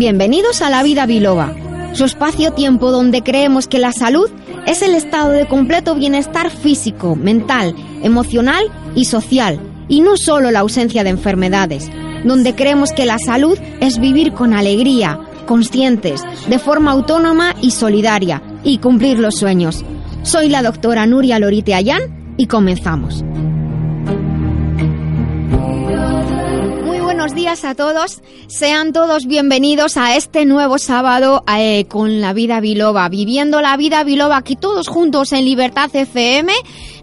Bienvenidos a La Vida Biloba, su espacio-tiempo donde creemos que la salud es el estado de completo bienestar físico, mental, emocional y social, y no solo la ausencia de enfermedades, donde creemos que la salud es vivir con alegría, conscientes, de forma autónoma y solidaria, y cumplir los sueños. Soy la doctora Nuria Lorite Ayán y comenzamos. buenos días a todos. Sean todos bienvenidos a este nuevo sábado eh, con la vida biloba, viviendo la vida biloba aquí todos juntos en Libertad FM.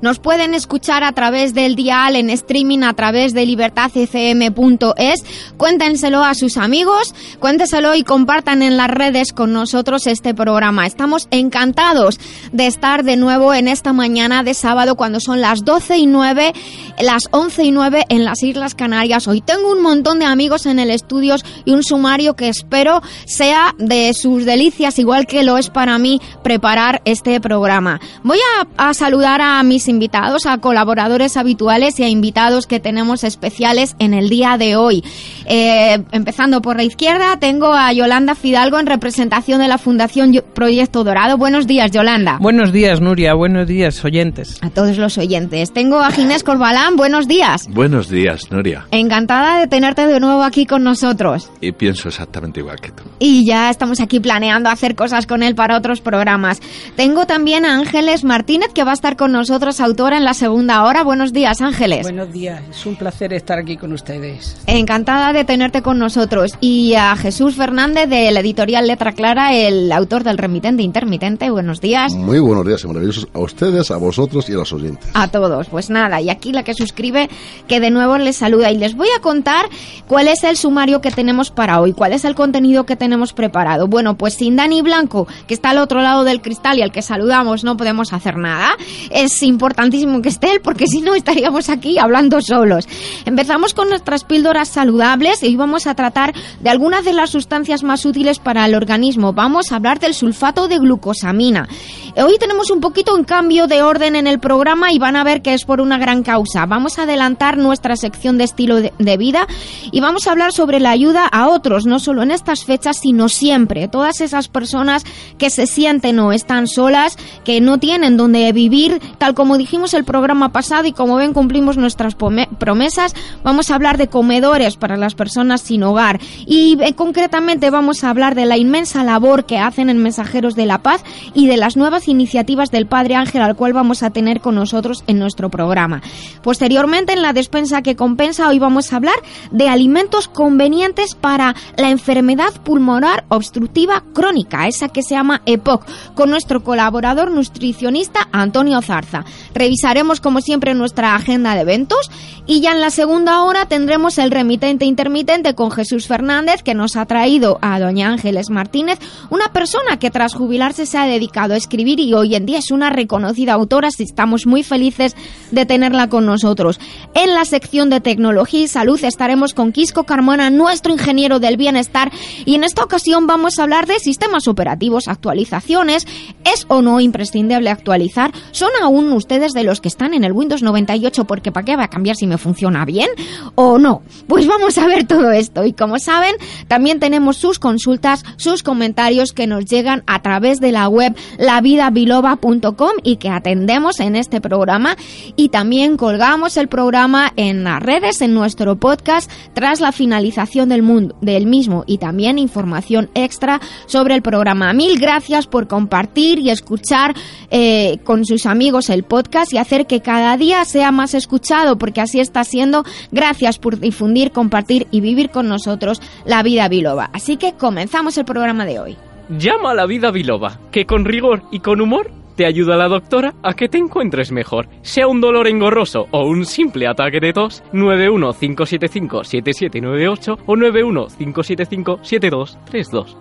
Nos pueden escuchar a través del dial en streaming a través de libertadfm.es. Cuéntenselo a sus amigos, cuéntenselo y compartan en las redes con nosotros este programa. Estamos encantados de estar de nuevo en esta mañana de sábado cuando son las 12 y 9, las 11 y 9 en las Islas Canarias. Hoy tengo un montón de amigos en el estudio y un sumario que espero sea de sus delicias, igual que lo es para mí preparar este programa. Voy a, saludar a mis invitados, a colaboradores habituales y a invitados que tenemos especiales en el día de hoy. Eh, empezando por la izquierda, tengo a Yolanda Fidalgo en representación de la Fundación Proyecto Dorado. Buenos días, Yolanda. Buenos días, Nuria. Buenos días, oyentes. A todos los oyentes. Tengo a Ginés Corbalán. Buenos días. Buenos días, Nuria. Encantada de tenerte de nuevo aquí con nosotros. Y pienso exactamente igual que tú. Y ya estamos aquí planeando hacer cosas con él para otros programas. Tengo también a Ángeles Martínez, que va a estar con nosotros, autora en la segunda hora. Buenos días, Ángeles. Buenos días, es un placer estar aquí con ustedes. Encantada de tenerte con nosotros. Y a Jesús Fernández, de la editorial Letra Clara, el autor del Remitente Intermitente. Buenos días. Muy buenos días y maravillosos a ustedes, a vosotros y a los oyentes. A todos. Pues nada, y aquí la que suscribe, que de nuevo les saluda. Y les voy a contar ¿Cuál es el sumario que tenemos para hoy? ¿Cuál es el contenido que tenemos preparado? Bueno, pues sin Dani Blanco, que está al otro lado del cristal y al que saludamos, no podemos hacer nada. Es importantísimo que esté él porque si no estaríamos aquí hablando solos. Empezamos con nuestras píldoras saludables y vamos a tratar de algunas de las sustancias más útiles para el organismo. Vamos a hablar del sulfato de glucosamina. Hoy tenemos un poquito en cambio de orden en el programa y van a ver que es por una gran causa. Vamos a adelantar nuestra sección de estilo de vida y vamos a hablar sobre la ayuda a otros, no solo en estas fechas, sino siempre. Todas esas personas que se sienten o están solas, que no tienen donde vivir, tal como dijimos el programa pasado y como ven cumplimos nuestras promesas, vamos a hablar de comedores para las personas sin hogar y eh, concretamente vamos a hablar de la inmensa labor que hacen en Mensajeros de la Paz y de las nuevas iniciativas del Padre Ángel al cual vamos a tener con nosotros en nuestro programa. Posteriormente en la despensa que compensa hoy vamos a hablar de alimentos alimentos convenientes para la enfermedad pulmonar obstructiva crónica, esa que se llama EPOC, con nuestro colaborador nutricionista Antonio Zarza. Revisaremos como siempre nuestra agenda de eventos y ya en la segunda hora tendremos el remitente intermitente con Jesús Fernández que nos ha traído a doña Ángeles Martínez, una persona que tras jubilarse se ha dedicado a escribir y hoy en día es una reconocida autora, estamos muy felices de tenerla con nosotros. En la sección de tecnología y salud estaremos con Quisco Carmona, nuestro ingeniero del bienestar, y en esta ocasión vamos a hablar de sistemas operativos, actualizaciones. ¿Es o no imprescindible actualizar? ¿Son aún ustedes de los que están en el Windows 98 porque para qué va a cambiar si me funciona bien o no? Pues vamos a ver todo esto y como saben, también tenemos sus consultas, sus comentarios que nos llegan a través de la web lavidabiloba.com y que atendemos en este programa y también colgamos el programa en las redes, en nuestro podcast tras la finalización del, mundo, del mismo y también información extra sobre el programa. Mil gracias por compartir y escuchar eh, con sus amigos el podcast y hacer que cada día sea más escuchado, porque así está siendo. Gracias por difundir, compartir y vivir con nosotros la vida biloba. Así que comenzamos el programa de hoy. Llama a la vida biloba, que con rigor y con humor te ayuda la doctora a que te encuentres mejor. Sea un dolor engorroso o un simple ataque de tos, 915757798 o 915757232.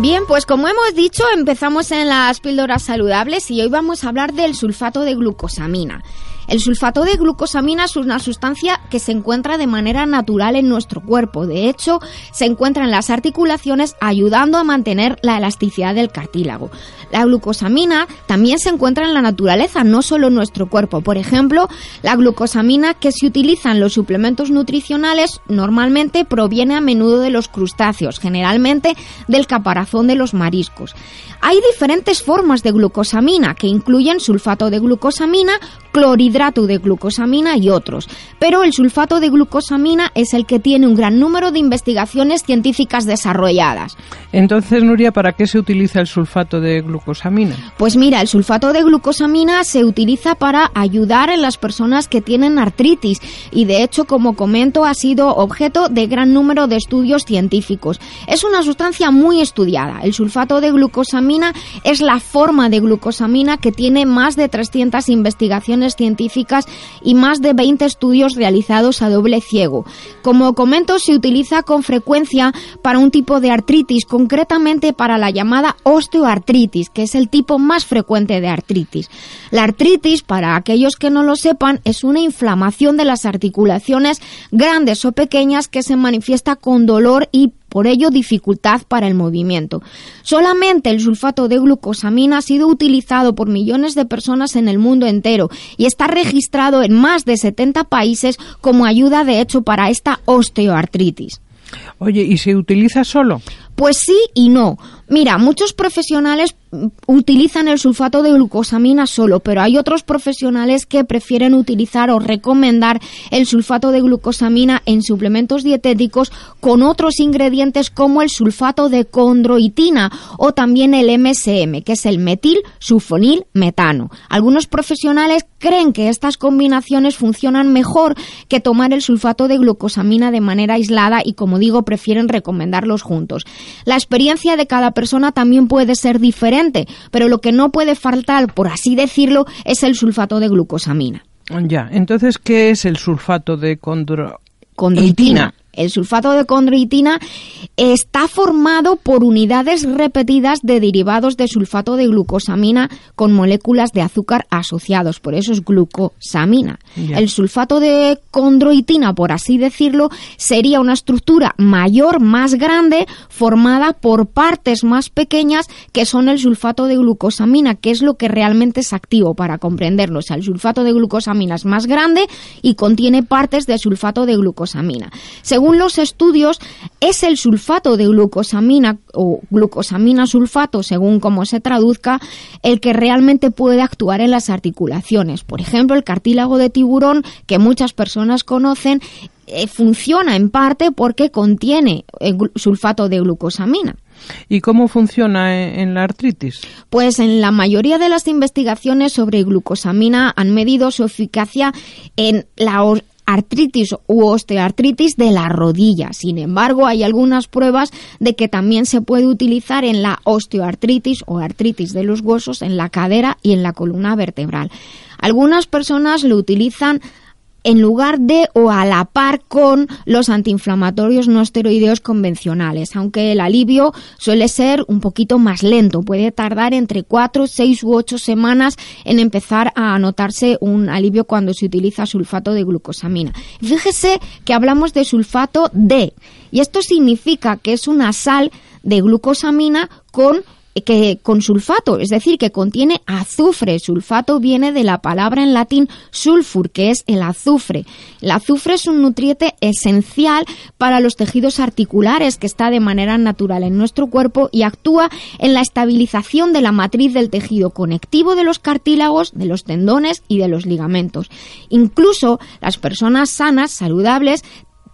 Bien, pues como hemos dicho, empezamos en las píldoras saludables y hoy vamos a hablar del sulfato de glucosamina. El sulfato de glucosamina es una sustancia que se encuentra de manera natural en nuestro cuerpo. De hecho, se encuentra en las articulaciones ayudando a mantener la elasticidad del cartílago. La glucosamina también se encuentra en la naturaleza, no solo en nuestro cuerpo. Por ejemplo, la glucosamina que se utiliza en los suplementos nutricionales normalmente proviene a menudo de los crustáceos, generalmente del caparazón de los mariscos. Hay diferentes formas de glucosamina que incluyen sulfato de glucosamina, clorhidrato de glucosamina y otros. Pero el sulfato de glucosamina es el que tiene un gran número de investigaciones científicas desarrolladas. Entonces, Nuria, ¿para qué se utiliza el sulfato de glucosamina? Pues mira, el sulfato de glucosamina se utiliza para ayudar en las personas que tienen artritis y de hecho, como comento, ha sido objeto de gran número de estudios científicos. Es una sustancia muy estudiada. El sulfato de glucosamina es la forma de glucosamina que tiene más de 300 investigaciones científicas y más de 20 estudios realizados a doble ciego. Como comento, se utiliza con frecuencia para un tipo de artritis, concretamente para la llamada osteoartritis, que es el tipo más frecuente de artritis. La artritis, para aquellos que no lo sepan, es una inflamación de las articulaciones grandes o pequeñas que se manifiesta con dolor y por ello dificultad para el movimiento. Solamente el sulfato de glucosamina ha sido utilizado por millones de personas en el mundo entero y está registrado en más de 70 países como ayuda de hecho para esta osteoartritis. Oye, ¿y se utiliza solo? Pues sí y no. Mira, muchos profesionales utilizan el sulfato de glucosamina solo, pero hay otros profesionales que prefieren utilizar o recomendar el sulfato de glucosamina en suplementos dietéticos con otros ingredientes como el sulfato de condroitina o también el MSM, que es el metil sulfonil metano. Algunos profesionales creen que estas combinaciones funcionan mejor que tomar el sulfato de glucosamina de manera aislada y como digo prefieren recomendarlos juntos. La experiencia de cada persona también puede ser diferente, pero lo que no puede faltar, por así decirlo, es el sulfato de glucosamina. Ya, entonces, ¿qué es el sulfato de condro... Condroitina. El sulfato de condroitina está formado por unidades repetidas de derivados de sulfato de glucosamina con moléculas de azúcar asociados, por eso es glucosamina. El sulfato de condroitina, por así decirlo, sería una estructura mayor, más grande, formada por partes más pequeñas que son el sulfato de glucosamina, que es lo que realmente es activo para comprenderlo. O sea, el sulfato de glucosamina es más grande y contiene partes de sulfato de glucosamina. Según los estudios, es el sulfato de glucosamina o glucosamina sulfato, según cómo se traduzca, el que realmente puede actuar en las articulaciones. Por ejemplo, el cartílago de tiburón, que muchas personas conocen, eh, funciona en parte porque contiene eh, sulfato de glucosamina. ¿Y cómo funciona en, en la artritis? Pues en la mayoría de las investigaciones sobre glucosamina han medido su eficacia en la artritis u osteoartritis de la rodilla. Sin embargo, hay algunas pruebas de que también se puede utilizar en la osteoartritis o artritis de los huesos en la cadera y en la columna vertebral. Algunas personas lo utilizan en lugar de o a la par con los antiinflamatorios no esteroideos convencionales, aunque el alivio suele ser un poquito más lento, puede tardar entre 4, 6 u 8 semanas en empezar a notarse un alivio cuando se utiliza sulfato de glucosamina. Fíjese que hablamos de sulfato D y esto significa que es una sal de glucosamina con que con sulfato, es decir, que contiene azufre. Sulfato viene de la palabra en latín sulfur, que es el azufre. El azufre es un nutriente esencial para los tejidos articulares que está de manera natural en nuestro cuerpo y actúa en la estabilización de la matriz del tejido conectivo de los cartílagos, de los tendones y de los ligamentos. Incluso las personas sanas, saludables,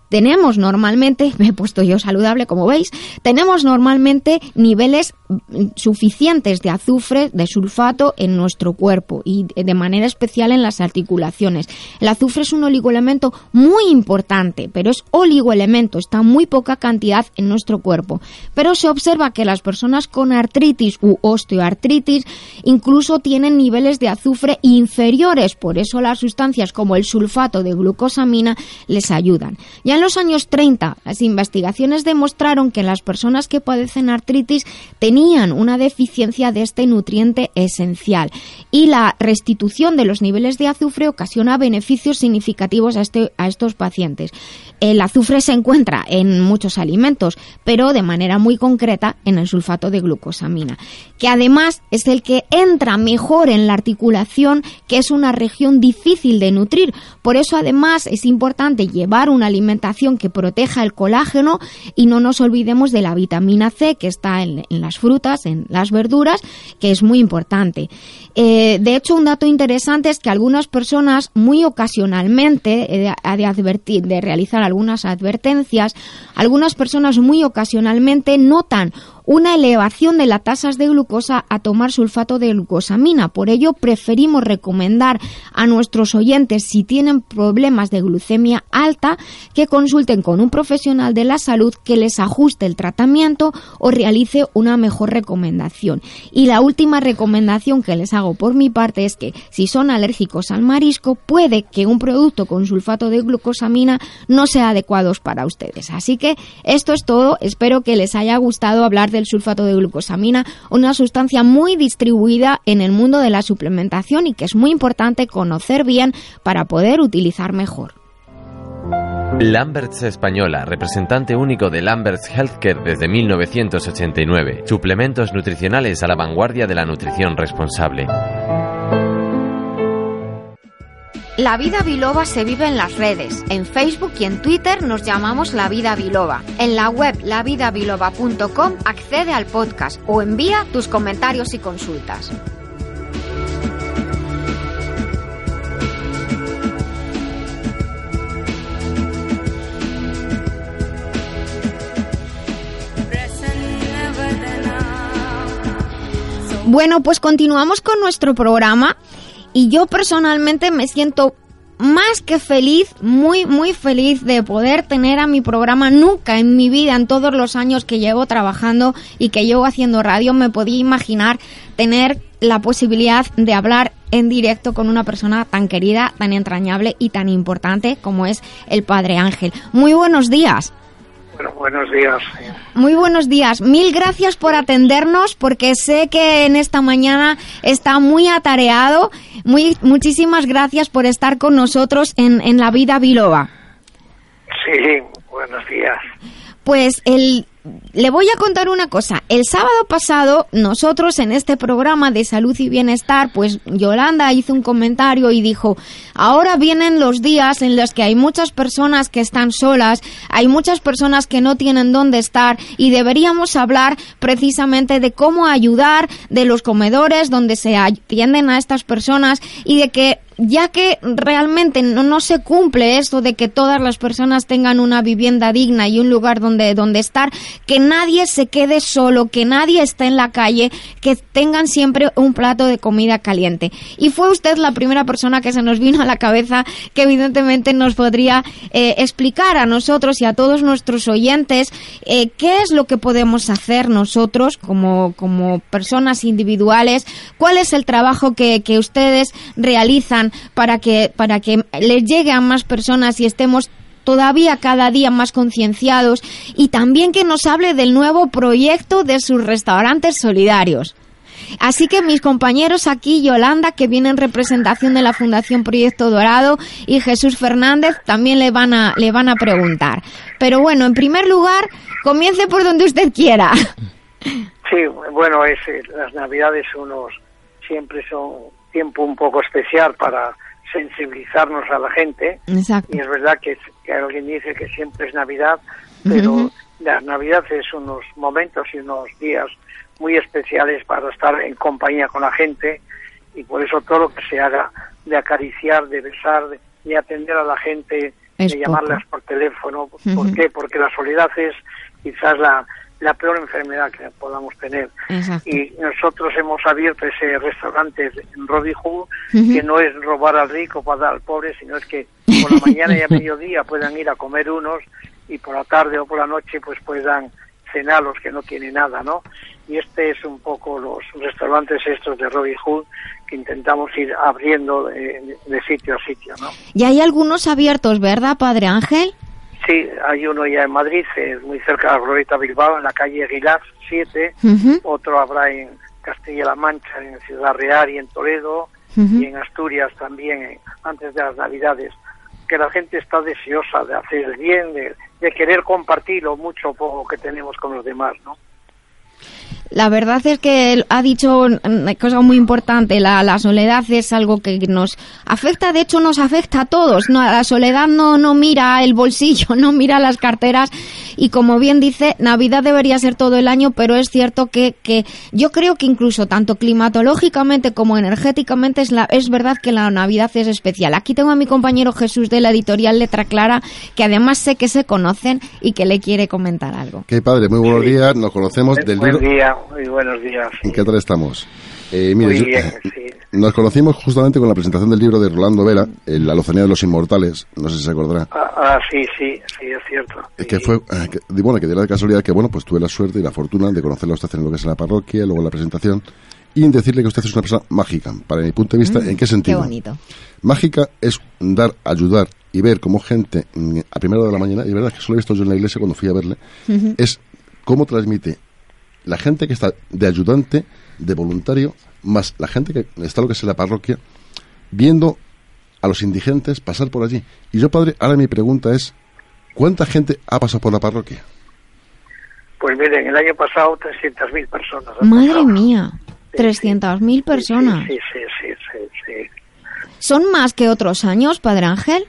tenemos normalmente, me he puesto yo saludable como veis, tenemos normalmente niveles mm, suficientes de azufre, de sulfato en nuestro cuerpo y de manera especial en las articulaciones. El azufre es un oligoelemento muy importante, pero es oligoelemento, está muy poca cantidad en nuestro cuerpo. Pero se observa que las personas con artritis u osteoartritis incluso tienen niveles de azufre inferiores, por eso las sustancias como el sulfato de glucosamina les ayudan. En los años 30, las investigaciones demostraron que las personas que padecen artritis tenían una deficiencia de este nutriente esencial y la restitución de los niveles de azufre ocasiona beneficios significativos a, este, a estos pacientes. El azufre se encuentra en muchos alimentos, pero de manera muy concreta en el sulfato de glucosamina, que además es el que entra mejor en la articulación, que es una región difícil de nutrir. Por eso además es importante llevar una que proteja el colágeno y no nos olvidemos de la vitamina C que está en, las frutas, en las verduras, que es muy importante. Eh, de hecho, un dato interesante es que algunas personas muy ocasionalmente, eh, de advertir, de realizar algunas advertencias, algunas personas muy ocasionalmente notan una elevación de las tasas de glucosa a tomar sulfato de glucosamina. Por ello, preferimos recomendar a nuestros oyentes, si tienen problemas de glucemia alta, que consulten con un profesional de la salud que les ajuste el tratamiento o realice una mejor recomendación. Y la última recomendación que les hago por mi parte es que si son alérgicos al marisco, puede que un producto con sulfato de glucosamina no sea adecuado para ustedes. Así que esto es todo. Espero que les haya gustado hablar del sulfato de glucosamina, una sustancia muy distribuida en el mundo de la suplementación y que es muy importante conocer bien para poder utilizar mejor. Lamberts Española, representante único de Lamberts Healthcare desde 1989. Suplementos nutricionales a la vanguardia de la nutrición responsable. La vida biloba se vive en las redes. En Facebook y en Twitter nos llamamos La Vida Biloba. En la web lavidabiloba.com accede al podcast o envía tus comentarios y consultas. Bueno, pues continuamos con nuestro programa y yo personalmente me siento más que feliz, muy, muy feliz de poder tener a mi programa. Nunca en mi vida, en todos los años que llevo trabajando y que llevo haciendo radio, me podía imaginar tener la posibilidad de hablar en directo con una persona tan querida, tan entrañable y tan importante como es el Padre Ángel. Muy buenos días. Bueno, buenos días. Muy buenos días. Mil gracias por atendernos porque sé que en esta mañana está muy atareado. Muy, muchísimas gracias por estar con nosotros en, en La Vida Biloba. Sí, buenos días. Pues el le voy a contar una cosa. El sábado pasado, nosotros en este programa de salud y bienestar, pues Yolanda hizo un comentario y dijo, ahora vienen los días en los que hay muchas personas que están solas, hay muchas personas que no tienen dónde estar y deberíamos hablar precisamente de cómo ayudar de los comedores donde se atienden a estas personas y de que ya que realmente no, no, se cumple esto de que todas las personas tengan una vivienda digna y un lugar donde, donde estar, que nadie se quede solo, que nadie esté en la calle, que tengan siempre un plato de comida caliente. Y fue usted la primera persona que se nos vino a la cabeza que evidentemente nos podría eh, explicar a nosotros y a todos nuestros oyentes eh, qué es lo que podemos hacer nosotros como, como personas individuales, cuál es el trabajo que, que ustedes realizan para que, para que les llegue a más personas y estemos todavía cada día más concienciados y también que nos hable del nuevo proyecto de sus restaurantes solidarios. Así que mis compañeros aquí, Yolanda, que viene en representación de la Fundación Proyecto Dorado, y Jesús Fernández también le van a, le van a preguntar. Pero bueno, en primer lugar, comience por donde usted quiera. Sí, bueno, es, eh, las Navidades unos siempre son tiempo un poco especial para sensibilizarnos a la gente. Y es verdad que, alguien dice que siempre es Navidad, pero la Navidad es unos momentos y unos días muy especiales para estar en compañía con la gente y por eso todo lo que se haga de acariciar, de besar, de, atender a la gente, de llamarlas por teléfono. ¿Por qué? Porque la soledad es quizás la, la peor enfermedad que podamos tener. Y nosotros hemos abierto ese restaurante en Robin Hood, que no es robar al rico para dar al pobre, sino es que por la mañana y a mediodía puedan ir a comer unos y por la tarde o por la noche pues puedan cenar los que no tienen nada, ¿no? Y este es un poco los restaurantes estos de Robin Hood que intentamos ir abriendo de, de sitio a sitio, ¿no? Y hay algunos abiertos, ¿verdad, Padre Ángel? Sí, hay uno ya en Madrid, muy cerca de Glorieta Bilbao, en la calle Aguilar 7. Otro habrá en Castilla-La Mancha, en Ciudad Real y en Toledo. Y en Asturias también, antes de las Navidades. Que la gente está deseosa de hacer el bien, de, de querer compartir lo mucho o poco que tenemos con los demás, ¿no? La verdad es que ha dicho una cosa muy importante, la, soledad es algo que nos afecta, de hecho nos afecta a todos, no, la soledad no, no mira el bolsillo, no mira las carteras y como bien dice, Navidad debería ser todo el año, pero es cierto que, que yo creo que incluso tanto climatológicamente como energéticamente es, la, es verdad que la Navidad es especial. Aquí tengo a mi compañero Jesús de la editorial Letra Clara, que además sé que se conocen y que le quiere comentar algo. Qué padre, muy buenos días, nos conocemos del Buen día, muy buenos días. ¿En qué tal estamos? Eh, muy bien, sí. Nos conocimos justamente con la presentación del libro de Rolando Vera, La lozanía de los inmortales, no sé si se acordará. Ah, ah sí, sí, sí, es cierto. Que fue, eh, que, bueno, que de la casualidad que, bueno, pues tuve la suerte y la fortuna de conocerlo a usted en lo que es en la parroquia, luego en la presentación, y decirle que usted es una persona mágica, para mi punto de vista, mm, ¿en qué sentido? Qué bonito. Mágica es dar, ayudar y ver cómo gente, mm, a primera hora de la mañana, y verdad que solo he visto yo en la iglesia cuando fui a verle, es cómo transmite la gente que está de ayudante, de voluntario, más la gente que está lo que es en la parroquia, viendo a los indigentes pasar por allí. Y yo, padre, ahora mi pregunta es, ¿cuánta gente ha pasado por la parroquia? Pues miren, el año pasado 300.000 personas. Madre mía, 300.000 personas. Sí sí, sí, sí, ¿Son más que otros años, Padre Ángel?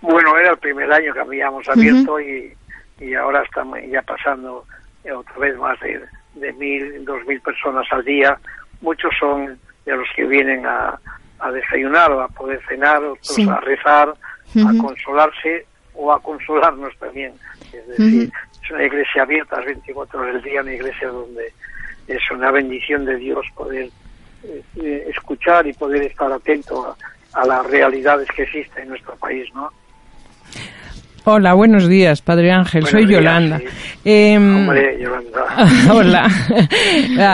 Bueno, era el primer año que habíamos abierto y, y ahora estamos ya pasando otra vez más de, de mil, dos mil personas al día. Muchos son de los que vienen a, a desayunar o a poder cenar, otros a rezar, a consolarse o a consolarnos también. Es decir, es una iglesia abierta las 24 horas del día, una iglesia donde es una bendición de Dios poder eh, escuchar y poder estar atento a, a, las realidades que existen en nuestro país, ¿no? Hola, buenos días, Padre Ángel. Soy Yolanda. Em, Yolanda. Hola.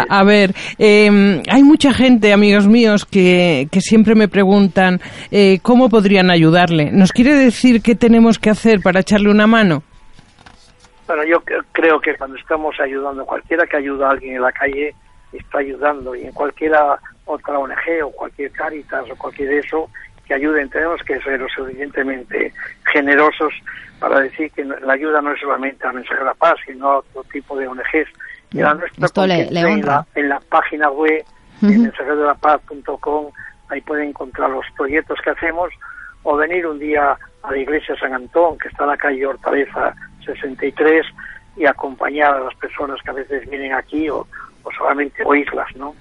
a, ver, em, hay mucha gente, amigos míos, que, que siempre me preguntan eh, cómo podrían ayudarle. ¿Nos quiere decir qué tenemos que hacer para echarle una mano? Bueno, yo creo que cuando estamos ayudando, cualquiera que ayuda a alguien en la calle está ayudando y en cualquiera otra ONG o cualquier Caritas o cualquier eso que ayuden. Tenemos que ser lo suficientemente generosos para decir que la ayuda no es solamente a Mensaje de la Paz, sino a otro tipo de ONGs. Y a nuestra en, la, en la página web, uh en mensajedelapaz.com, ahí pueden encontrar los proyectos que hacemos, o venir un día a la iglesia San Antón, que está en la calle Hortaleza 63, y acompañar a las personas que a veces vienen aquí o, o solamente oírlas, ¿no?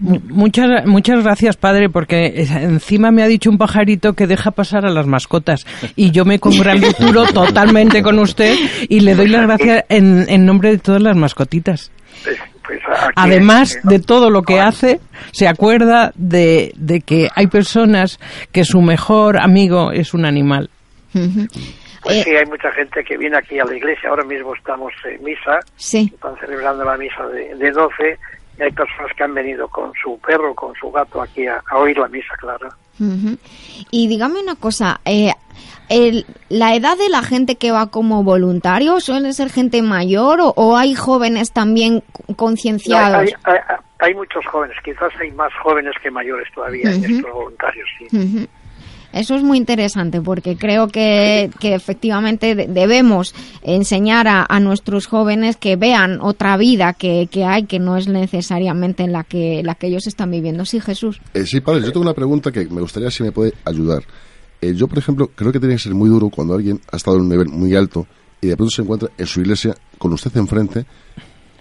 Muchas, muchas gracias, padre, porque encima me ha dicho un pajarito que deja pasar a las mascotas y yo me congraturo totalmente con usted y le doy las gracias en, en nombre de todas las mascotitas. Pues, pues, Además de todo lo que hace, se acuerda de, de que hay personas que su mejor amigo es un animal. Pues sí, hay mucha gente que viene aquí a la iglesia. Ahora mismo estamos en misa. Sí. Están celebrando la misa de, de 12 hay personas que han venido con su perro, con su gato aquí a, oír la misa, claro. Y dígame una cosa, eh, ¿la edad de la gente que va como voluntario suele ser gente mayor o, hay jóvenes también concienciados? hay, muchos jóvenes, quizás hay más jóvenes que mayores todavía en estos voluntarios, sí. Eso es muy interesante porque creo que, efectivamente debemos enseñar a, nuestros jóvenes que vean otra vida que, hay, que no es necesariamente en la que, la que ellos están viviendo. Sí, Jesús. Eh, sí, padre, yo tengo una pregunta que me gustaría si me puede ayudar. Eh, yo, por ejemplo, creo que tiene que ser muy duro cuando alguien ha estado en un nivel muy alto y de pronto se encuentra en su iglesia con usted enfrente.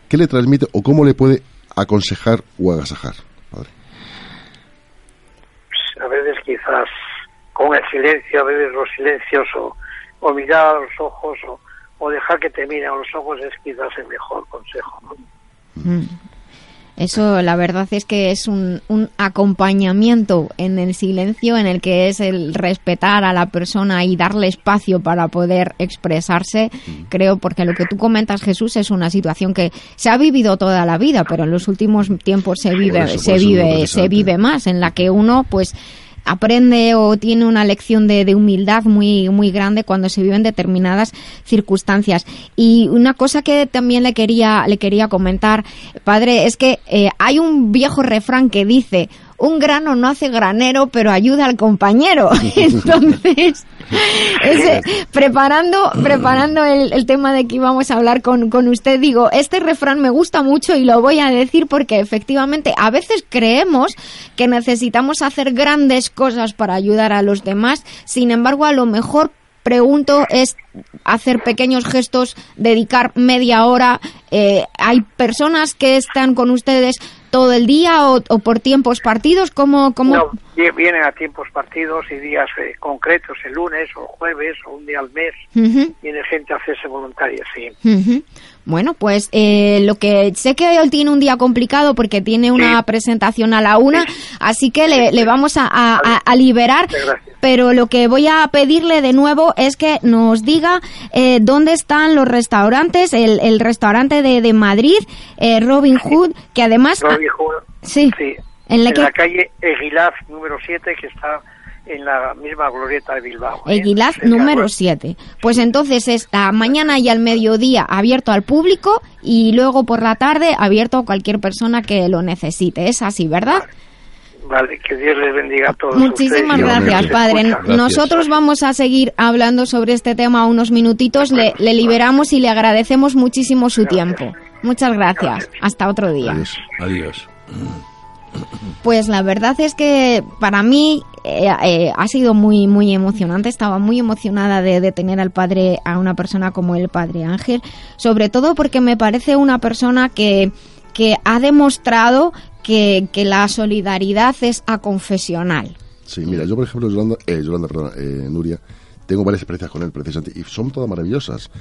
¿Qué le transmite o cómo le puede aconsejar o agasajar, padre? Pues, a veces quizás con el silencio, a veces los silencios o, mirar a los ojos o, dejar que te miren a los ojos es quizás el mejor consejo. Mm. Eso, la verdad es que es un, un, acompañamiento en el silencio, en el que es el respetar a la persona y darle espacio para poder expresarse. Mm. Creo, porque lo que tú comentas, Jesús, es una situación que se ha vivido toda la vida, pero en los últimos tiempos se vive, se vive, se vive más, en la que uno, pues, aprende o tiene una lección de, humildad muy, muy grande cuando se viven determinadas circunstancias. Y una cosa que también le quería, le quería comentar, padre, es que eh, hay un viejo refrán que dice, un grano no hace granero, pero ayuda al compañero. Entonces, preparando, preparando el, tema de que íbamos a hablar con, con usted, digo, este refrán me gusta mucho y lo voy a decir porque efectivamente a veces creemos que necesitamos hacer grandes cosas para ayudar a los demás, sin embargo, a lo mejor pregunto es hacer pequeños gestos, dedicar media hora. Eh, hay personas que están con ustedes todo el día o, por tiempos partidos? ¿Cómo, cómo... No, vienen a tiempos partidos y días eh, concretos, el lunes o jueves o un día al mes. Viene gente a hacerse voluntaria, sí. Bueno, pues eh, lo que sé que él tiene un día complicado porque tiene una presentación a la una, así que le, vamos a, liberar. Pero lo que voy a pedirle de nuevo es que nos diga eh, dónde están los restaurantes, el, restaurante de, de Madrid, eh, Robin Hood, que además... Robin Hood, sí, En la, calle Egilaz número 7, que está en la misma glorieta de Bilbao. ¿eh? Eguilaz número 7. Pues entonces es mañana y al mediodía abierto al público y luego por la tarde abierto a cualquier persona que lo necesite. Es así, ¿verdad? Vale. Que Dios les bendiga a todos. Muchísimas gracias, padre. Nosotros vamos a seguir hablando sobre este tema unos minutitos. Le, liberamos y le agradecemos muchísimo su tiempo. Muchas gracias. Hasta otro día. Adiós. Pues la verdad es que para mí eh, eh, ha sido muy muy emocionante. Estaba muy emocionada de, tener al padre, a una persona como el padre Ángel, sobre todo porque me parece una persona que, que ha demostrado que, que la solidaridad es aconfesional. Sí, mira, yo por ejemplo, Yolanda, eh, Yolanda perdón, eh, Nuria, tengo varias experiencias con él precisamente y son todas maravillosas.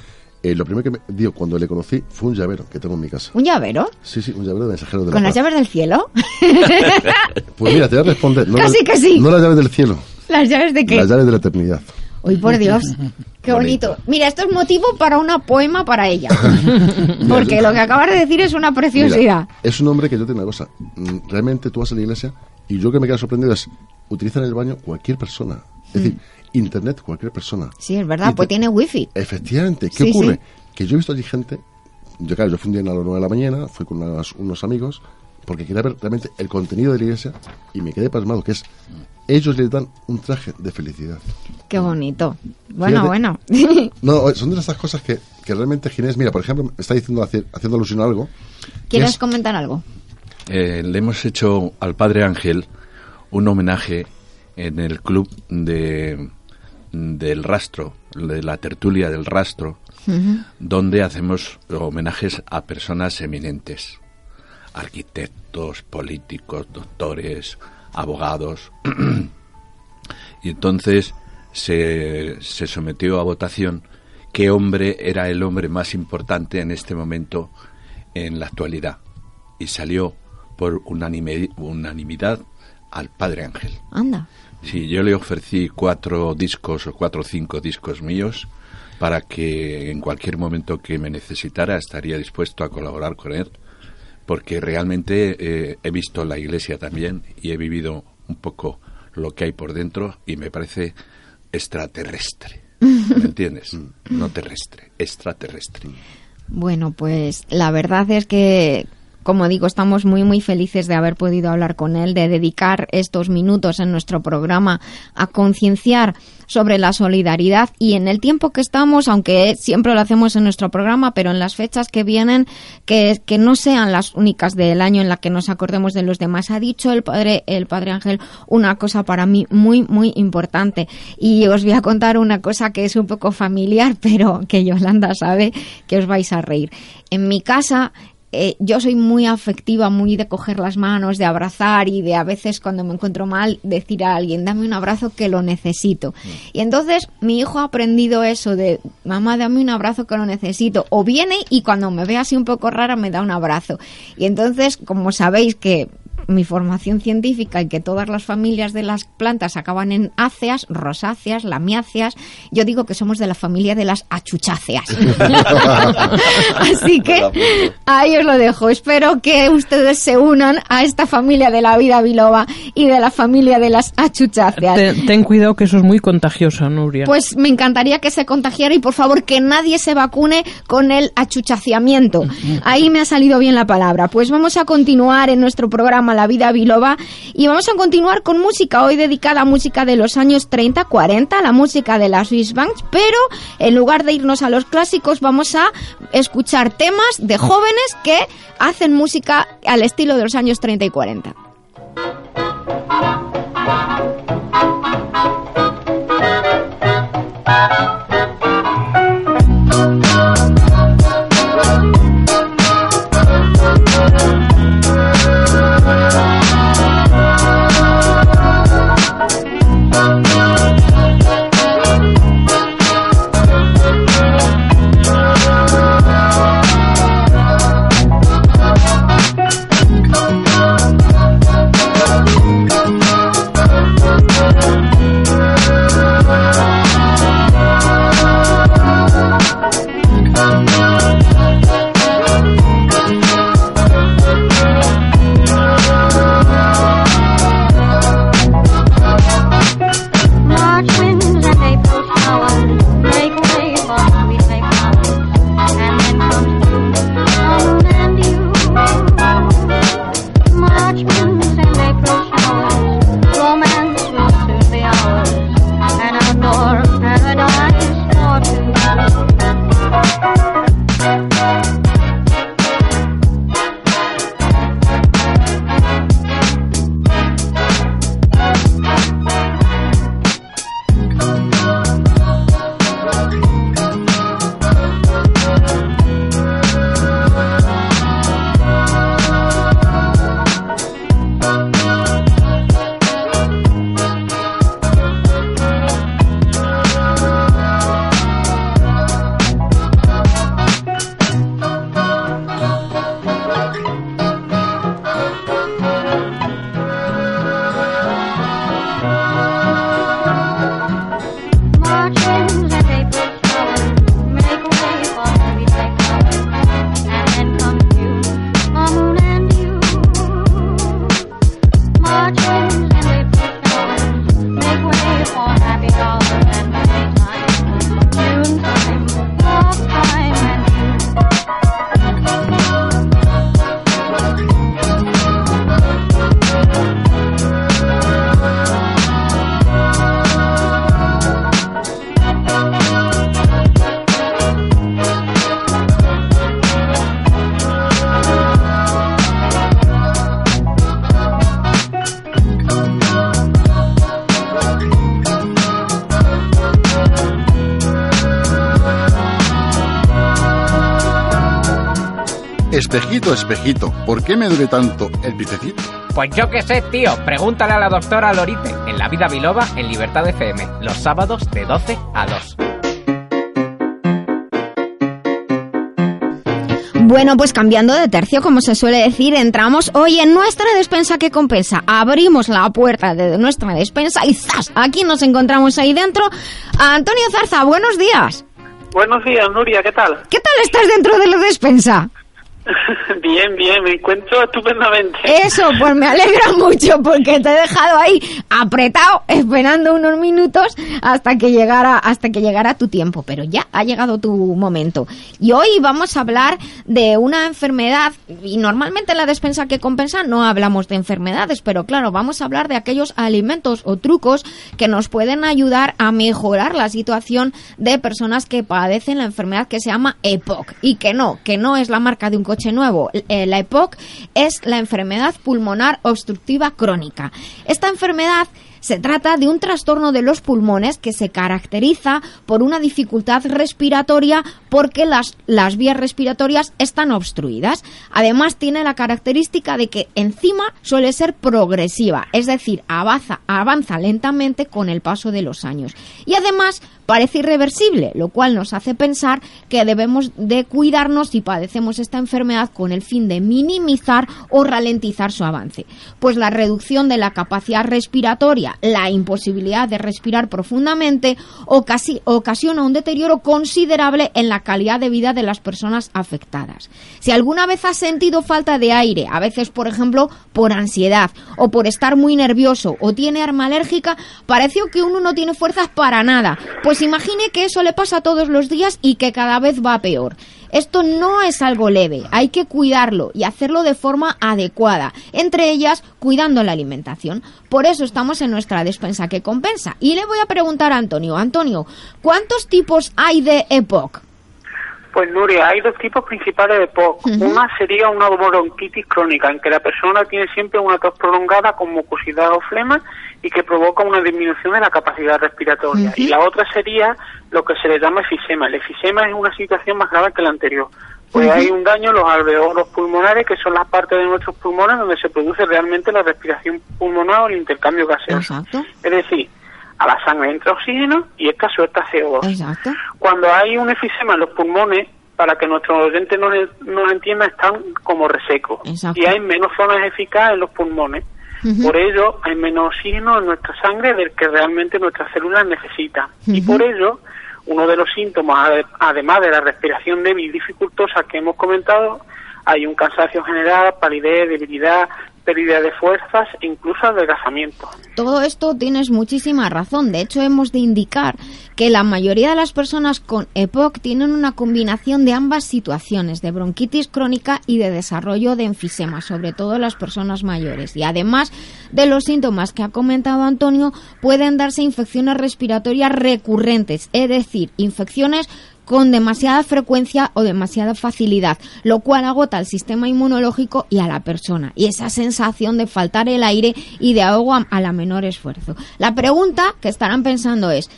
Eh, lo primero que me dio cuando le conocí fue un llavero que tengo en mi casa. ¿Un llavero? Sí, sí, un llavero de mensajero de ¿Con las llaves del cielo? pues mira, te voy a responder. No Casi que sí. No las llaves del cielo. ¿Las llaves de qué? Las llaves de la eternidad. Uy, por Dios, qué bonito. Mira, esto es motivo para una poema para ella. Porque lo que acabas de decir es una preciosidad. es un hombre que yo tengo una cosa. Mm, realmente tú vas a la iglesia y yo que me quedo sorprendido es, utiliza en el baño cualquier persona. Es decir, mm. internet cualquier persona. Sí, es verdad, pues tiene wifi. Efectivamente, ¿qué ocurre? que yo he visto allí gente, yo claro, yo fui un día a las 9 de la mañana, fui con unos amigos, porque quería ver realmente el contenido de la iglesia y me quedé pasmado, que es, ellos les dan un traje de felicidad. Qué bonito. Bueno, bueno. no, son de esas cosas que, que realmente Ginés, mira, por ejemplo, me está diciendo, haciendo alusión a algo. ¿Quieres comentar algo? Eh, le hemos hecho al Padre Ángel un homenaje en el club de del rastro, de la tertulia del rastro, donde hacemos homenajes a personas eminentes, arquitectos, políticos, doctores, abogados. y entonces se, se sometió a votación qué hombre era el hombre más importante en este momento en la actualidad. Y salió por unanimidad al Padre Ángel. Anda. Sí, yo le ofrecí cuatro discos o cuatro o cinco discos míos para que en cualquier momento que me necesitara estaría dispuesto a colaborar con él, porque realmente eh, he visto la iglesia también y he vivido un poco lo que hay por dentro y me parece extraterrestre. ¿Me entiendes? No terrestre, extraterrestre. Bueno, pues la verdad es que como digo, estamos muy, muy felices de haber podido hablar con él, de dedicar estos minutos en nuestro programa a concienciar sobre la solidaridad y en el tiempo que estamos, aunque siempre lo hacemos en nuestro programa, pero en las fechas que vienen, que, que no sean las únicas del año en la que nos acordemos de los demás. Ha dicho el padre, el padre Ángel una cosa para mí muy, muy importante. Y os voy a contar una cosa que es un poco familiar, pero que Yolanda sabe que os vais a reír. En mi casa eh, yo soy muy afectiva, muy de coger las manos, de abrazar y de a veces cuando me encuentro mal decir a alguien, dame un abrazo que lo necesito. Mm. Y entonces mi hijo ha aprendido eso de, mamá, dame un abrazo que lo necesito. O viene y cuando me ve así un poco rara me da un abrazo. Y entonces, como sabéis que mi formación científica y que todas las familias de las plantas acaban en áceas, rosáceas, lamiáceas, yo digo que somos de la familia de las achucháceas. Así que ahí os lo dejo. Espero que ustedes se unan a esta familia de la vida biloba y de la familia de las achucháceas. Ten, ten cuidado que eso es muy contagioso, Nuria. Pues me encantaría que se contagiara y por favor que nadie se vacune con el achuchaciamiento. Ahí me ha salido bien la palabra. Pues vamos a continuar en nuestro programa La Vida Biloba y vamos a continuar con música hoy dedicada a música de los años 30, 40, la música de las Swiss Banks, pero en lugar de irnos a los clásicos vamos a escuchar temas de jóvenes que hacen música al estilo de los años 30 y 40. Espejito, espejito, ¿por qué me duele tanto el picecito? Pues yo qué sé, tío. Pregúntale a la doctora Lorite en La Vida Biloba en Libertad FM, los sábados de 12 a 2. Bueno, pues cambiando de tercio, como se suele decir, entramos hoy en nuestra despensa que compensa. Abrimos la puerta de nuestra despensa y ¡zas! Aquí nos encontramos ahí dentro. Antonio Zarza, buenos días. Buenos días, Nuria, ¿qué tal? ¿Qué tal estás dentro de la despensa? Bien, bien, me encuentro estupendamente. Eso, pues me alegra mucho porque te he dejado ahí apretado esperando unos minutos hasta que llegara hasta que llegara tu tiempo, pero ya ha llegado tu momento. Y hoy vamos a hablar de una enfermedad y normalmente en la despensa que compensa no hablamos de enfermedades, pero claro, vamos a hablar de aquellos alimentos o trucos que nos pueden ayudar a mejorar la situación de personas que padecen la enfermedad que se llama EPOC y que no, que no es la marca de un coche nuevo. Eh, la EPOC es la enfermedad pulmonar obstructiva crónica. Esta enfermedad se trata de un trastorno de los pulmones que se caracteriza por una dificultad respiratoria porque las, las vías respiratorias están obstruidas. Además, tiene la característica de que encima suele ser progresiva, es decir, avanza, avanza lentamente con el paso de los años. Y además, parece irreversible, lo cual nos hace pensar que debemos de cuidarnos si padecemos esta enfermedad con el fin de minimizar o ralentizar su avance. Pues la reducción de la capacidad respiratoria, la imposibilidad de respirar profundamente, ocasiona un deterioro considerable en la calidad de vida de las personas afectadas. Si alguna vez has sentido falta de aire, a veces por ejemplo por ansiedad o por estar muy nervioso o tiene arma alérgica, pareció que uno no tiene fuerzas para nada. Pues imagine que eso le pasa todos los días y que cada vez va peor. Esto no es algo leve, hay que cuidarlo y hacerlo de forma adecuada, entre ellas cuidando la alimentación. Por eso estamos en nuestra despensa que compensa. Y le voy a preguntar a Antonio, Antonio, ¿cuántos tipos hay de EPOC? Pues Nuria, hay dos tipos principales de EPOC. Una sería una bronquitis crónica, en que la persona tiene siempre una tos prolongada con mucosidad o flema y que provoca una disminución de la capacidad respiratoria. Y la otra sería lo que se le llama efisema. El efisema es una situación más grave que la anterior. Pues hay un daño en los alveolos pulmonares, que son las partes de nuestros pulmones donde se produce realmente la respiración pulmonar o el intercambio gaseoso. Es decir, a la sangre entra oxígeno y esta suelta CO2. Cuando hay un efisema en los pulmones, para que nuestros oyentes nos, nos entiendan, están como resecos. Y hay menos zonas eficaces en los pulmones. Por ello, hay menos oxígeno en nuestra sangre del que realmente nuestras células necesitan. Y por ello, uno de los síntomas, además de la respiración débil y dificultosa que hemos comentado, hay un cansancio general, palidez, debilidad, pérdida de fuerzas incluso adelgazamiento. Todo esto tienes muchísima razón. De hecho, hemos de indicar que la mayoría de las personas con EPOC tienen una combinación de ambas situaciones, de bronquitis crónica y de desarrollo de enfisema, sobre todo las personas mayores. Y además de los síntomas que ha comentado Antonio, pueden darse infecciones respiratorias recurrentes, es decir, infecciones con demasiada frecuencia o demasiada facilidad, lo cual agota al sistema inmunológico y a la persona. Y esa sensación de faltar el aire y de agua a la menor esfuerzo. La pregunta que estarán pensando es,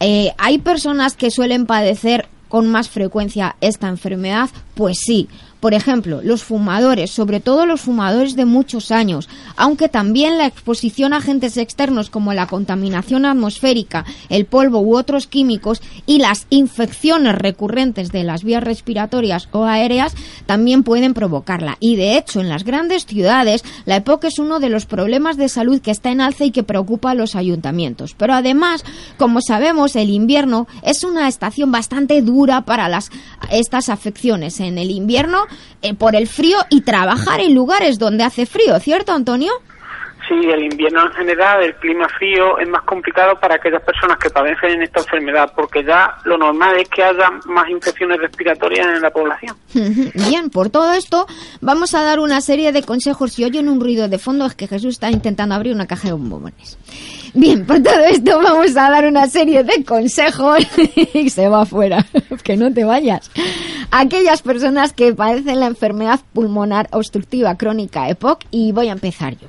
eh, ¿hay personas que suelen padecer con más frecuencia esta enfermedad? Pues sí, por ejemplo, los fumadores, sobre todo los fumadores de muchos años, aunque también la exposición a agentes externos como la contaminación atmosférica, el polvo u otros químicos y las infecciones recurrentes de las vías respiratorias o aéreas también pueden provocarla. Y de hecho, en las grandes ciudades, la EPOC es uno de los problemas de salud que está en alza y que preocupa a los ayuntamientos. Pero además, como sabemos, el invierno es una estación bastante dura para las, estas afecciones. En el invierno eh, por el frío y trabajar en lugares donde hace frío, ¿cierto, Antonio? Sí, el invierno en general, el clima frío es más complicado para aquellas personas que padecen esta enfermedad, porque ya lo normal es que haya más infecciones respiratorias en la población. Bien, por todo esto vamos a dar una serie de consejos. Si oyen un ruido de fondo es que Jesús está intentando abrir una caja de bombones. Bien, por todo esto vamos a dar una serie de consejos y se va afuera, que no te vayas. Aquellas personas que padecen la enfermedad pulmonar obstructiva crónica EPOC y voy a empezar yo.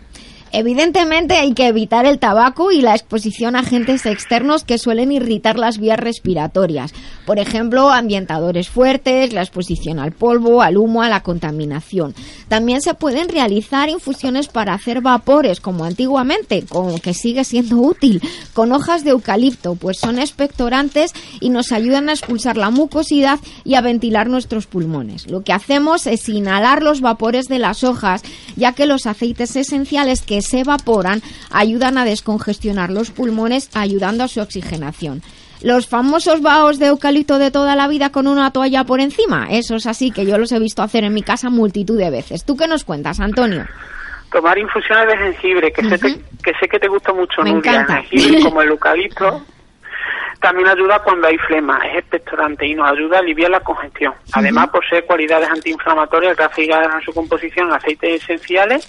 Evidentemente hay que evitar el tabaco y la exposición a agentes externos que suelen irritar las vías respiratorias. Por ejemplo, ambientadores fuertes, la exposición al polvo, al humo, a la contaminación. También se pueden realizar infusiones para hacer vapores, como antiguamente, con, que sigue siendo útil, con hojas de eucalipto, pues son expectorantes y nos ayudan a expulsar la mucosidad y a ventilar nuestros pulmones. Lo que hacemos es inhalar los vapores de las hojas, ya que los aceites esenciales que se evaporan ayudan a descongestionar los pulmones, ayudando a su oxigenación. Los famosos vaos de eucalipto de toda la vida con una toalla por encima, eso es así que yo los he visto hacer en mi casa multitud de veces. ¿Tú qué nos cuentas, Antonio? Tomar infusiones de jengibre, que, sé, que sé que te gusta mucho, Me encanta. jengibre como el eucalipto, también ayuda cuando hay flema, es expectorante y nos ayuda a aliviar la congestión. Además, posee cualidades antiinflamatorias gracias a su composición en aceites esenciales,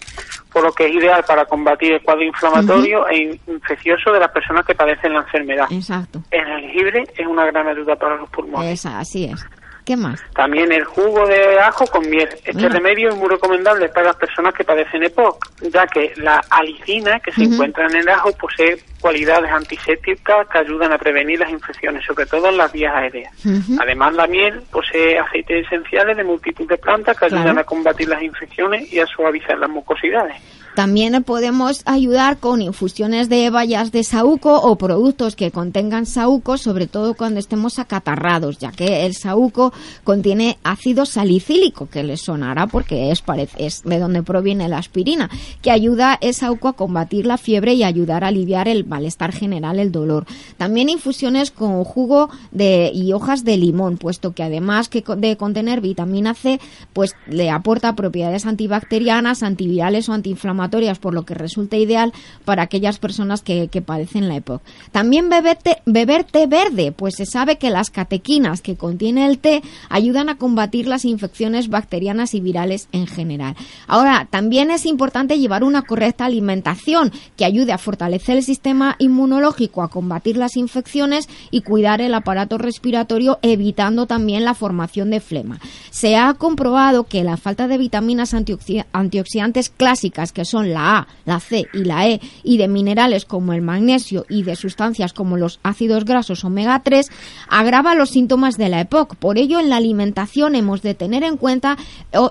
por lo que es ideal para combatir el cuadro inflamatorio e infeccioso de las personas que padecen la enfermedad. Exacto. El jengibre es una gran ayuda para los pulmones. Esa, así es. ¿Qué más? También el jugo de ajo con miel. Este remedio es muy recomendable para las personas que padecen EPOC, ya que la alicina que se encuentra en el ajo posee cualidades antisépticas que ayudan a prevenir las infecciones, sobre todo en las vías aéreas. Además, la miel posee aceites esenciales de multitud de plantas que ayudan a combatir las infecciones y a suavizar las mucosidades. También podemos ayudar con infusiones de bayas de saúco o productos que contengan saúco, sobre todo cuando estemos acatarrados, ya que el saúco contiene ácido salicílico, que les sonará porque es, de donde proviene la aspirina, que ayuda el saúco a combatir la fiebre y ayudar a aliviar el malestar general, el dolor. También infusiones con jugo de, y hojas de limón, puesto que además que de contener vitamina C, pues le aporta propiedades antibacterianas, antivirales o antiinflamatorias por lo que resulta ideal para aquellas personas que, padecen la EPOC. También beber té, beber té verde, pues se sabe que las catequinas que contiene el té ayudan a combatir las infecciones bacterianas y virales en general. Ahora, también es importante llevar una correcta alimentación que ayude a fortalecer el sistema inmunológico, a combatir las infecciones y cuidar el aparato respiratorio, evitando también la formación de flema. Se ha comprobado que la falta de vitaminas antioxidantes clásicas, que son son la A, la C y la E, y de minerales como el magnesio y de sustancias como los ácidos grasos omega 3, agrava los síntomas de la EPOC. Por ello, en la alimentación hemos de tener en cuenta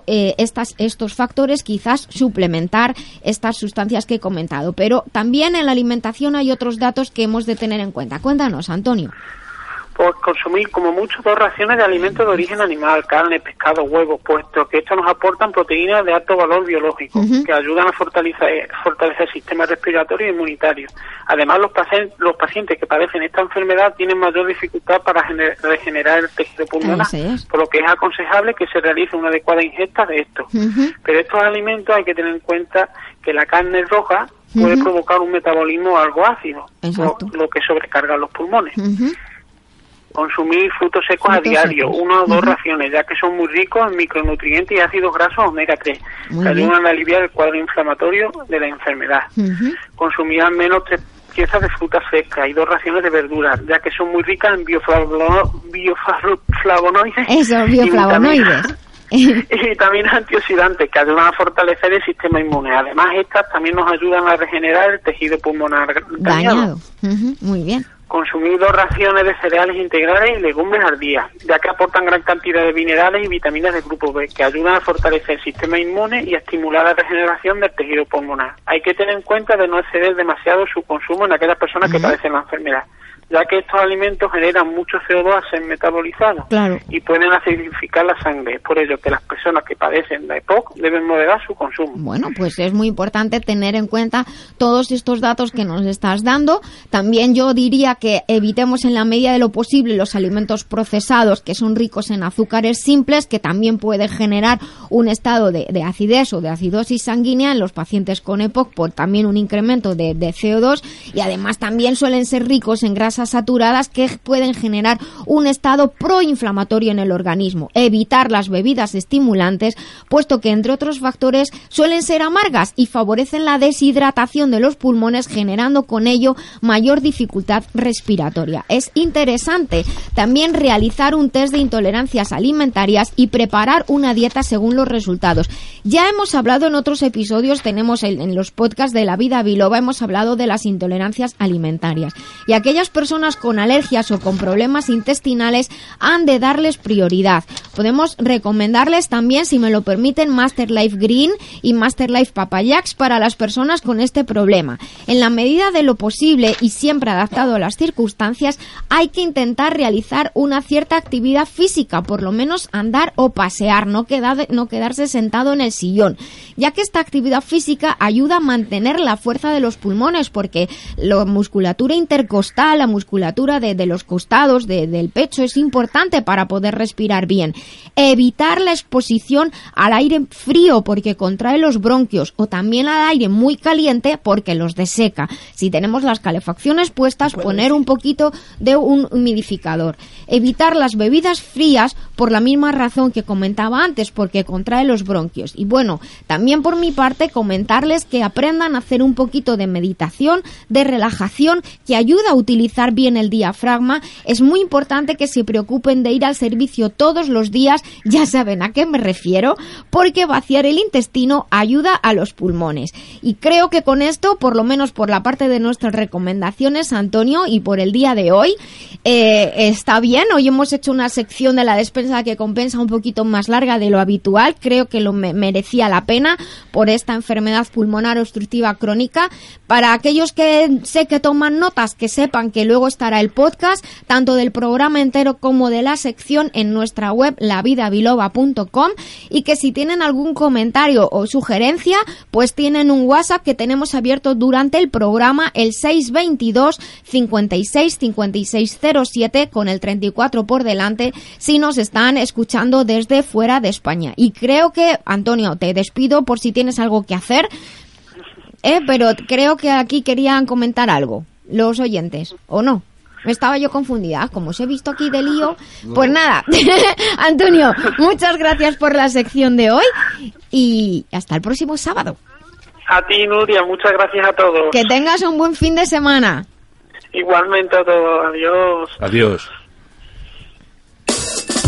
eh, estas, estos factores, quizás suplementar estas sustancias que he comentado. Pero también en la alimentación hay otros datos que hemos de tener en cuenta. Cuéntanos, Antonio por consumir como mucho dos raciones de alimentos de origen animal, carne, pescado, huevos, puesto que estos nos aportan proteínas de alto valor biológico, que ayudan a fortalecer, fortalecer el sistema respiratorio e inmunitario. Además, los, pacientes, los pacientes que padecen esta enfermedad tienen mayor dificultad para regenerar el tejido pulmonar, por lo que es aconsejable que se realice una adecuada ingesta de estos. Pero estos alimentos hay que tener en cuenta que la carne roja puede provocar un metabolismo algo ácido, lo, que sobrecarga los pulmones consumir frutos secos a diario, una o dos raciones, ya que son muy ricos en micronutrientes y ácidos grasos omega 3, que ayudan a aliviar el cuadro inflamatorio de la enfermedad. Consumir al menos tres piezas de fruta fresca y dos raciones de verduras, ya que son muy ricas en bioflavonoides. Eso, bioflavonoides. y también antioxidantes que ayudan a fortalecer el sistema inmune. Además, estas también nos ayudan a regenerar el tejido pulmonar dañado. Muy bien consumir dos raciones de cereales integrales y legumbres al día, ya que aportan gran cantidad de minerales y vitaminas del grupo B, que ayudan a fortalecer el sistema inmune y a estimular la regeneración del tejido pulmonar. Hay que tener en cuenta de no exceder demasiado su consumo en aquellas personas que padecen la enfermedad ya que estos alimentos generan mucho CO2 a ser metabolizados y pueden acidificar la sangre. por ello que las personas que padecen la EPOC deben moderar su consumo. Bueno, pues es muy importante tener en cuenta todos estos datos que nos estás dando. También yo diría que evitemos en la medida de lo posible los alimentos procesados que son ricos en azúcares simples, que también puede generar un estado de, acidez o de acidosis sanguínea en los pacientes con EPOC por también un incremento de, de CO2 y además también suelen ser ricos en grasas saturadas que pueden generar un estado proinflamatorio en el organismo. Evitar las bebidas estimulantes, puesto que entre otros factores suelen ser amargas y favorecen la deshidratación de los pulmones, generando con ello mayor dificultad respiratoria. Es interesante también realizar un test de intolerancias alimentarias y preparar una dieta según los resultados. Ya hemos hablado en otros episodios, tenemos en los podcasts de la vida biloba, hemos hablado de las intolerancias alimentarias. Y aquellas personas personas con alergias o con problemas intestinales han de darles prioridad. Podemos recomendarles también, si me lo permiten, Master Life Green y Master Life Papayax para las personas con este problema. En la medida de lo posible y siempre adaptado a las circunstancias, hay que intentar realizar una cierta actividad física, por lo menos andar o pasear, no, no quedarse sentado en el sillón, ya que esta actividad física ayuda a mantener la fuerza de los pulmones, porque la musculatura intercostal, la musculatura de, los costados, del pecho, es importante para poder respirar bien. evitar la exposición al aire frío porque contrae los bronquios o también al aire muy caliente porque los deseca. Si tenemos las calefacciones puestas, poner un poquito de un humidificador. Evitar las bebidas frías por la misma razón que comentaba antes, porque contrae los bronquios. Y bueno, también por mi parte comentarles que aprendan a hacer un poquito de meditación, de relajación, que ayuda a utilizar bien el diafragma. Es muy importante que se preocupen de ir al servicio todos los días, ya saben a qué me refiero, porque vaciar el intestino ayuda a los pulmones. Y creo que con esto, por lo menos por la parte de nuestras recomendaciones, Antonio, y por el día de hoy, eh, está bien. Hoy hemos hecho una sección de la despensa que compensa un poquito más larga de lo habitual. Creo que lo merecía la pena por esta enfermedad pulmonar obstructiva crónica. Para aquellos que sé que toman notas, que sepan que luego estará el podcast, tanto del programa entero como de la sección en nuestra web lavidabiloba.com y que si tienen algún comentario o sugerencia, pues tienen un WhatsApp que tenemos abierto durante el programa, el 622 56 56 07 con el 34 por delante si nos están escuchando desde fuera de España. Y creo que, Antonio, te despido por si tienes algo que hacer, eh, pero creo que aquí querían comentar algo los oyentes, ¿o no? Estaba yo confundida, como os he visto aquí de lío. Pues nada, Antonio, muchas gracias por la sección de hoy y hasta el próximo sábado. A ti, Nuria, muchas gracias a todos. Que tengas un buen fin de semana. Igualmente a todos, adiós. Adiós.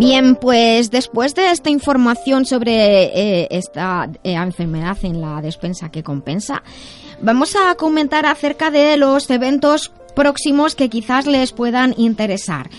Bien, pues después de esta información sobre eh, esta eh, enfermedad en la despensa que compensa, vamos a comentar acerca de los eventos próximos que quizás les puedan interesar.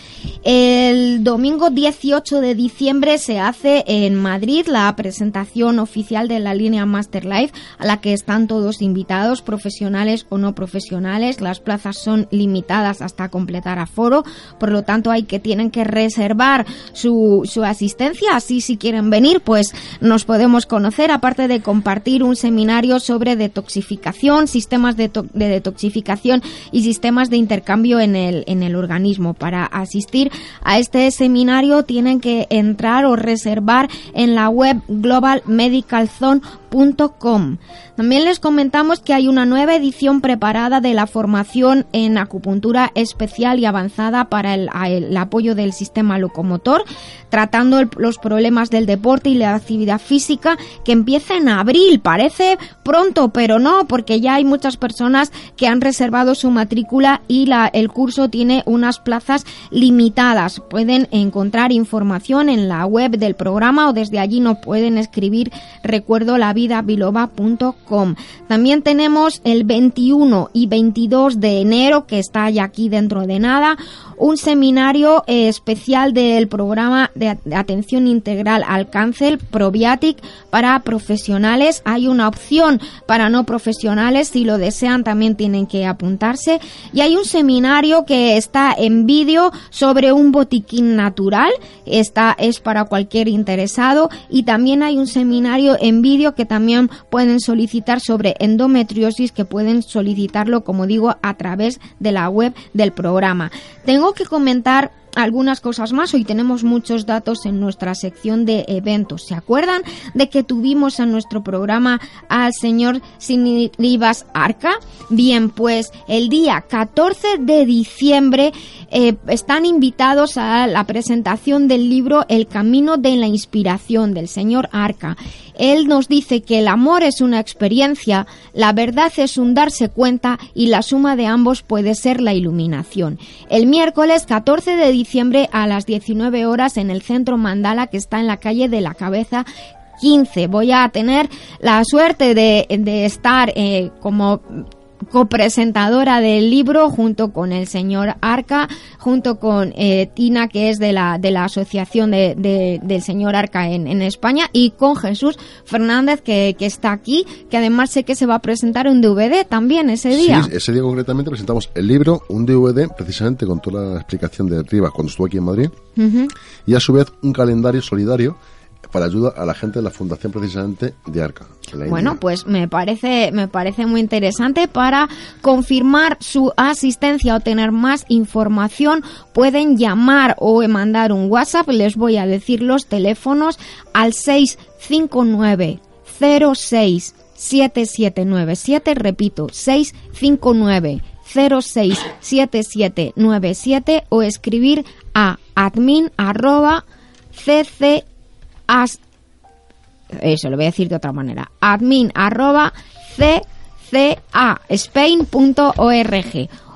El domingo 18 de diciembre se hace en Madrid la presentación oficial de la línea Master Life a la que están todos invitados, profesionales o no profesionales. Las plazas son limitadas hasta completar aforo, por lo tanto hay que tienen que reservar su, su asistencia. Así si quieren venir, pues nos podemos conocer, aparte de compartir un seminario sobre detoxificación, sistemas de, de detoxificación y sistemas de intercambio en el, en el organismo. Para asistir a este seminario tienen que entrar o reservar en la web globalmedicalzone.com. También les comentamos que hay una nueva edición preparada de la formación en acupuntura especial y avanzada para el, apoyo del sistema locomotor, tratando los problemas del deporte y la actividad física que empieza en abril. Parece pronto, pero no, porque ya hay muchas personas que han reservado su matrícula y el curso tiene unas plazas limitadas. Pueden encontrar información en la web del programa o desde allí nos pueden escribir recuerdo la vida también tenemos el 21 y 22 de enero, que está ya aquí dentro de nada, un seminario eh, especial del programa de, atención integral al cáncer Probiatic para profesionales. Hay una opción para no profesionales, si lo desean también tienen que apuntarse. Y hay un seminario que está en vídeo sobre un botiquín natural, esta es para cualquier interesado. Y también hay un seminario en vídeo que también pueden solicitar sobre endometriosis, que pueden solicitarlo, como digo, a través de la web del programa. Tengo que comentar algunas cosas más. Hoy tenemos muchos datos en nuestra sección de eventos. ¿Se acuerdan de que tuvimos en nuestro programa al señor Siniribas Arca? Bien, pues el día 14 de diciembre eh, están invitados a la presentación del libro El Camino de la Inspiración del señor Arca. Él nos dice que el amor es una experiencia, la verdad es un darse cuenta y la suma de ambos puede ser la iluminación. El miércoles 14 de diciembre a las 19 horas en el centro Mandala que está en la calle de la Cabeza 15. Voy a tener la suerte de, estar eh, como copresentadora del libro junto con el señor Arca, junto con eh, Tina, que es de la, de la asociación de, del señor Arca en, en, España, y con Jesús Fernández, que, que, está aquí, que además sé que se va a presentar un DVD también ese día. Sí, ese día concretamente presentamos el libro, un DVD, precisamente con toda la explicación de arriba cuando estuvo aquí en Madrid, y a su vez un calendario solidario para ayuda a la gente de la fundación precisamente de Arca. Bueno, pues me parece me parece muy interesante. Para confirmar su asistencia o tener más información pueden llamar o mandar un WhatsApp, les voy a decir los teléfonos al 659 06 7797, repito, 659 067797 o escribir a admin arroba cc eso lo voy a decir de otra manera, admin arroba cca.spain.org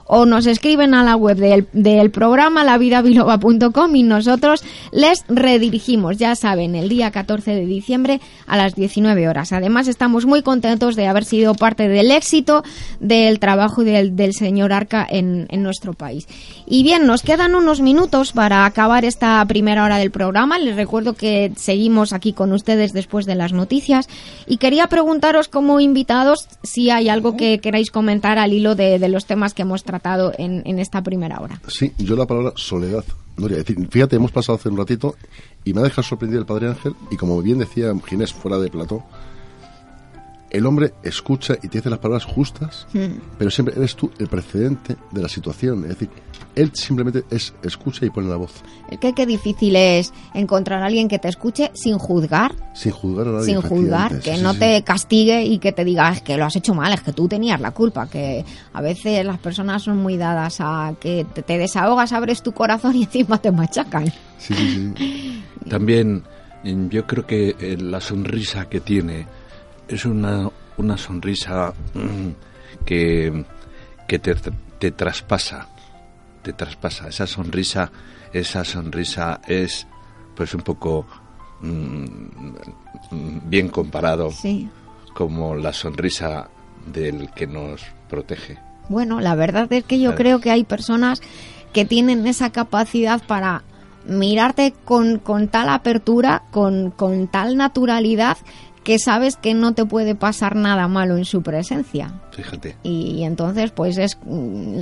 o nos escriben a la web del, del programa lavidabiloba.com y nosotros les redirigimos, ya saben, el día 14 de diciembre a las 19 horas. Además, estamos muy contentos de haber sido parte del éxito del trabajo del, del señor Arca en, en nuestro país. Y bien, nos quedan unos minutos para acabar esta primera hora del programa. Les recuerdo que seguimos aquí con ustedes después de las noticias y quería preguntaros como invitados si hay algo que queráis comentar al hilo de, de los temas que hemos tratado en, esta primera hora. Sí, yo la palabra soledad. Nuria, decir, fíjate, hemos pasado hace un ratito y me ha dejado sorprendido el Padre Ángel y como bien decía Ginés fuera de plató, el hombre escucha y te dice las palabras justas, mm. pero siempre eres tú el precedente de la situación. Es decir, él simplemente es escucha y pone la voz. Es que qué difícil es encontrar a alguien que te escuche sin juzgar. Sin juzgar a nadie. Sin juzgar, que sí, no sí. te castigue y que te diga es que lo has hecho mal, es que tú tenías la culpa. Que a veces las personas son muy dadas a que te, te desahogas, abres tu corazón y encima te machacan. Sí, sí, sí. También yo creo que eh, la sonrisa que tiene es una, una sonrisa mm, que, que te, te traspasa, te traspasa. Esa sonrisa, esa sonrisa es pues un poco mm, bien comparado sí. como la sonrisa del que nos protege. Bueno, la verdad es que yo claro. creo que hay personas que tienen esa capacidad para mirarte con, con tal apertura, con, con tal naturalidad que sabes que no te puede pasar nada malo en su presencia. Fíjate. Y, y, entonces, pues es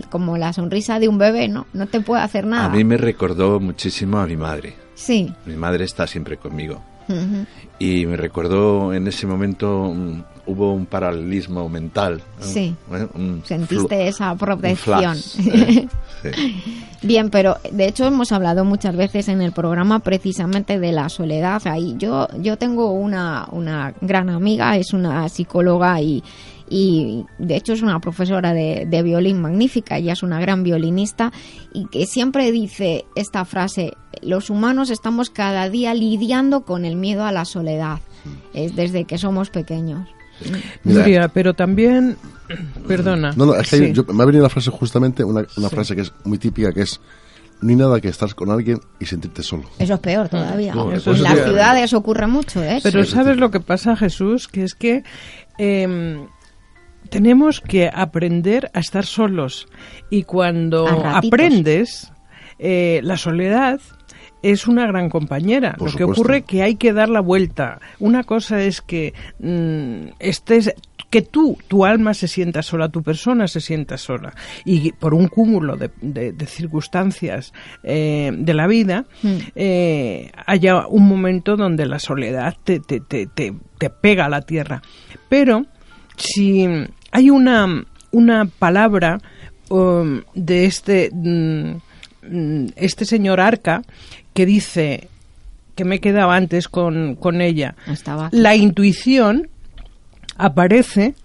como la sonrisa de un bebé, ¿no? No te puede hacer nada. A mí me recordó muchísimo a mi madre. Sí. Mi madre está siempre conmigo. Uh -huh. Y me recordó en ese momento um, hubo un paralelismo mental. ¿no? Sí. ¿Eh? Un Sentiste esa protección. Flash, ¿eh? sí. Bien, pero de hecho hemos hablado muchas veces en el programa precisamente de la soledad. Ahí yo yo tengo una una gran amiga, es una psicóloga y y de hecho es una profesora de, de, violín magnífica, ella es una gran violinista y que siempre dice esta frase, los humanos estamos cada día lidiando con el miedo a la soledad, es desde que somos pequeños. Mira, pero también, perdona. No, no, es que sí. yo, me ha venido la frase justamente, una, una sí. frase que es muy típica, que es, no hay nada que estar con alguien y sentirte solo. Eso es peor todavía. No, en las ciudades ocurre mucho, ¿eh? Pero ¿sabes lo que pasa, Jesús? Que es que... Eh, tenemos que aprender a estar solos y cuando aprendes eh, la soledad es una gran compañera. Por Lo que ocurre es que hay que dar la vuelta. Una cosa es que mmm, estés que tú, tu alma se sienta sola, tu persona se sienta sola. Y por un cúmulo de, de, de circunstancias eh, de la vida, mm. eh, haya un momento donde la soledad te, te, te, te, pega a la tierra. Pero si hay una, una palabra um, de este, um, este señor Arca que dice que me he quedado antes con, con ella. Estaba la intuición aparece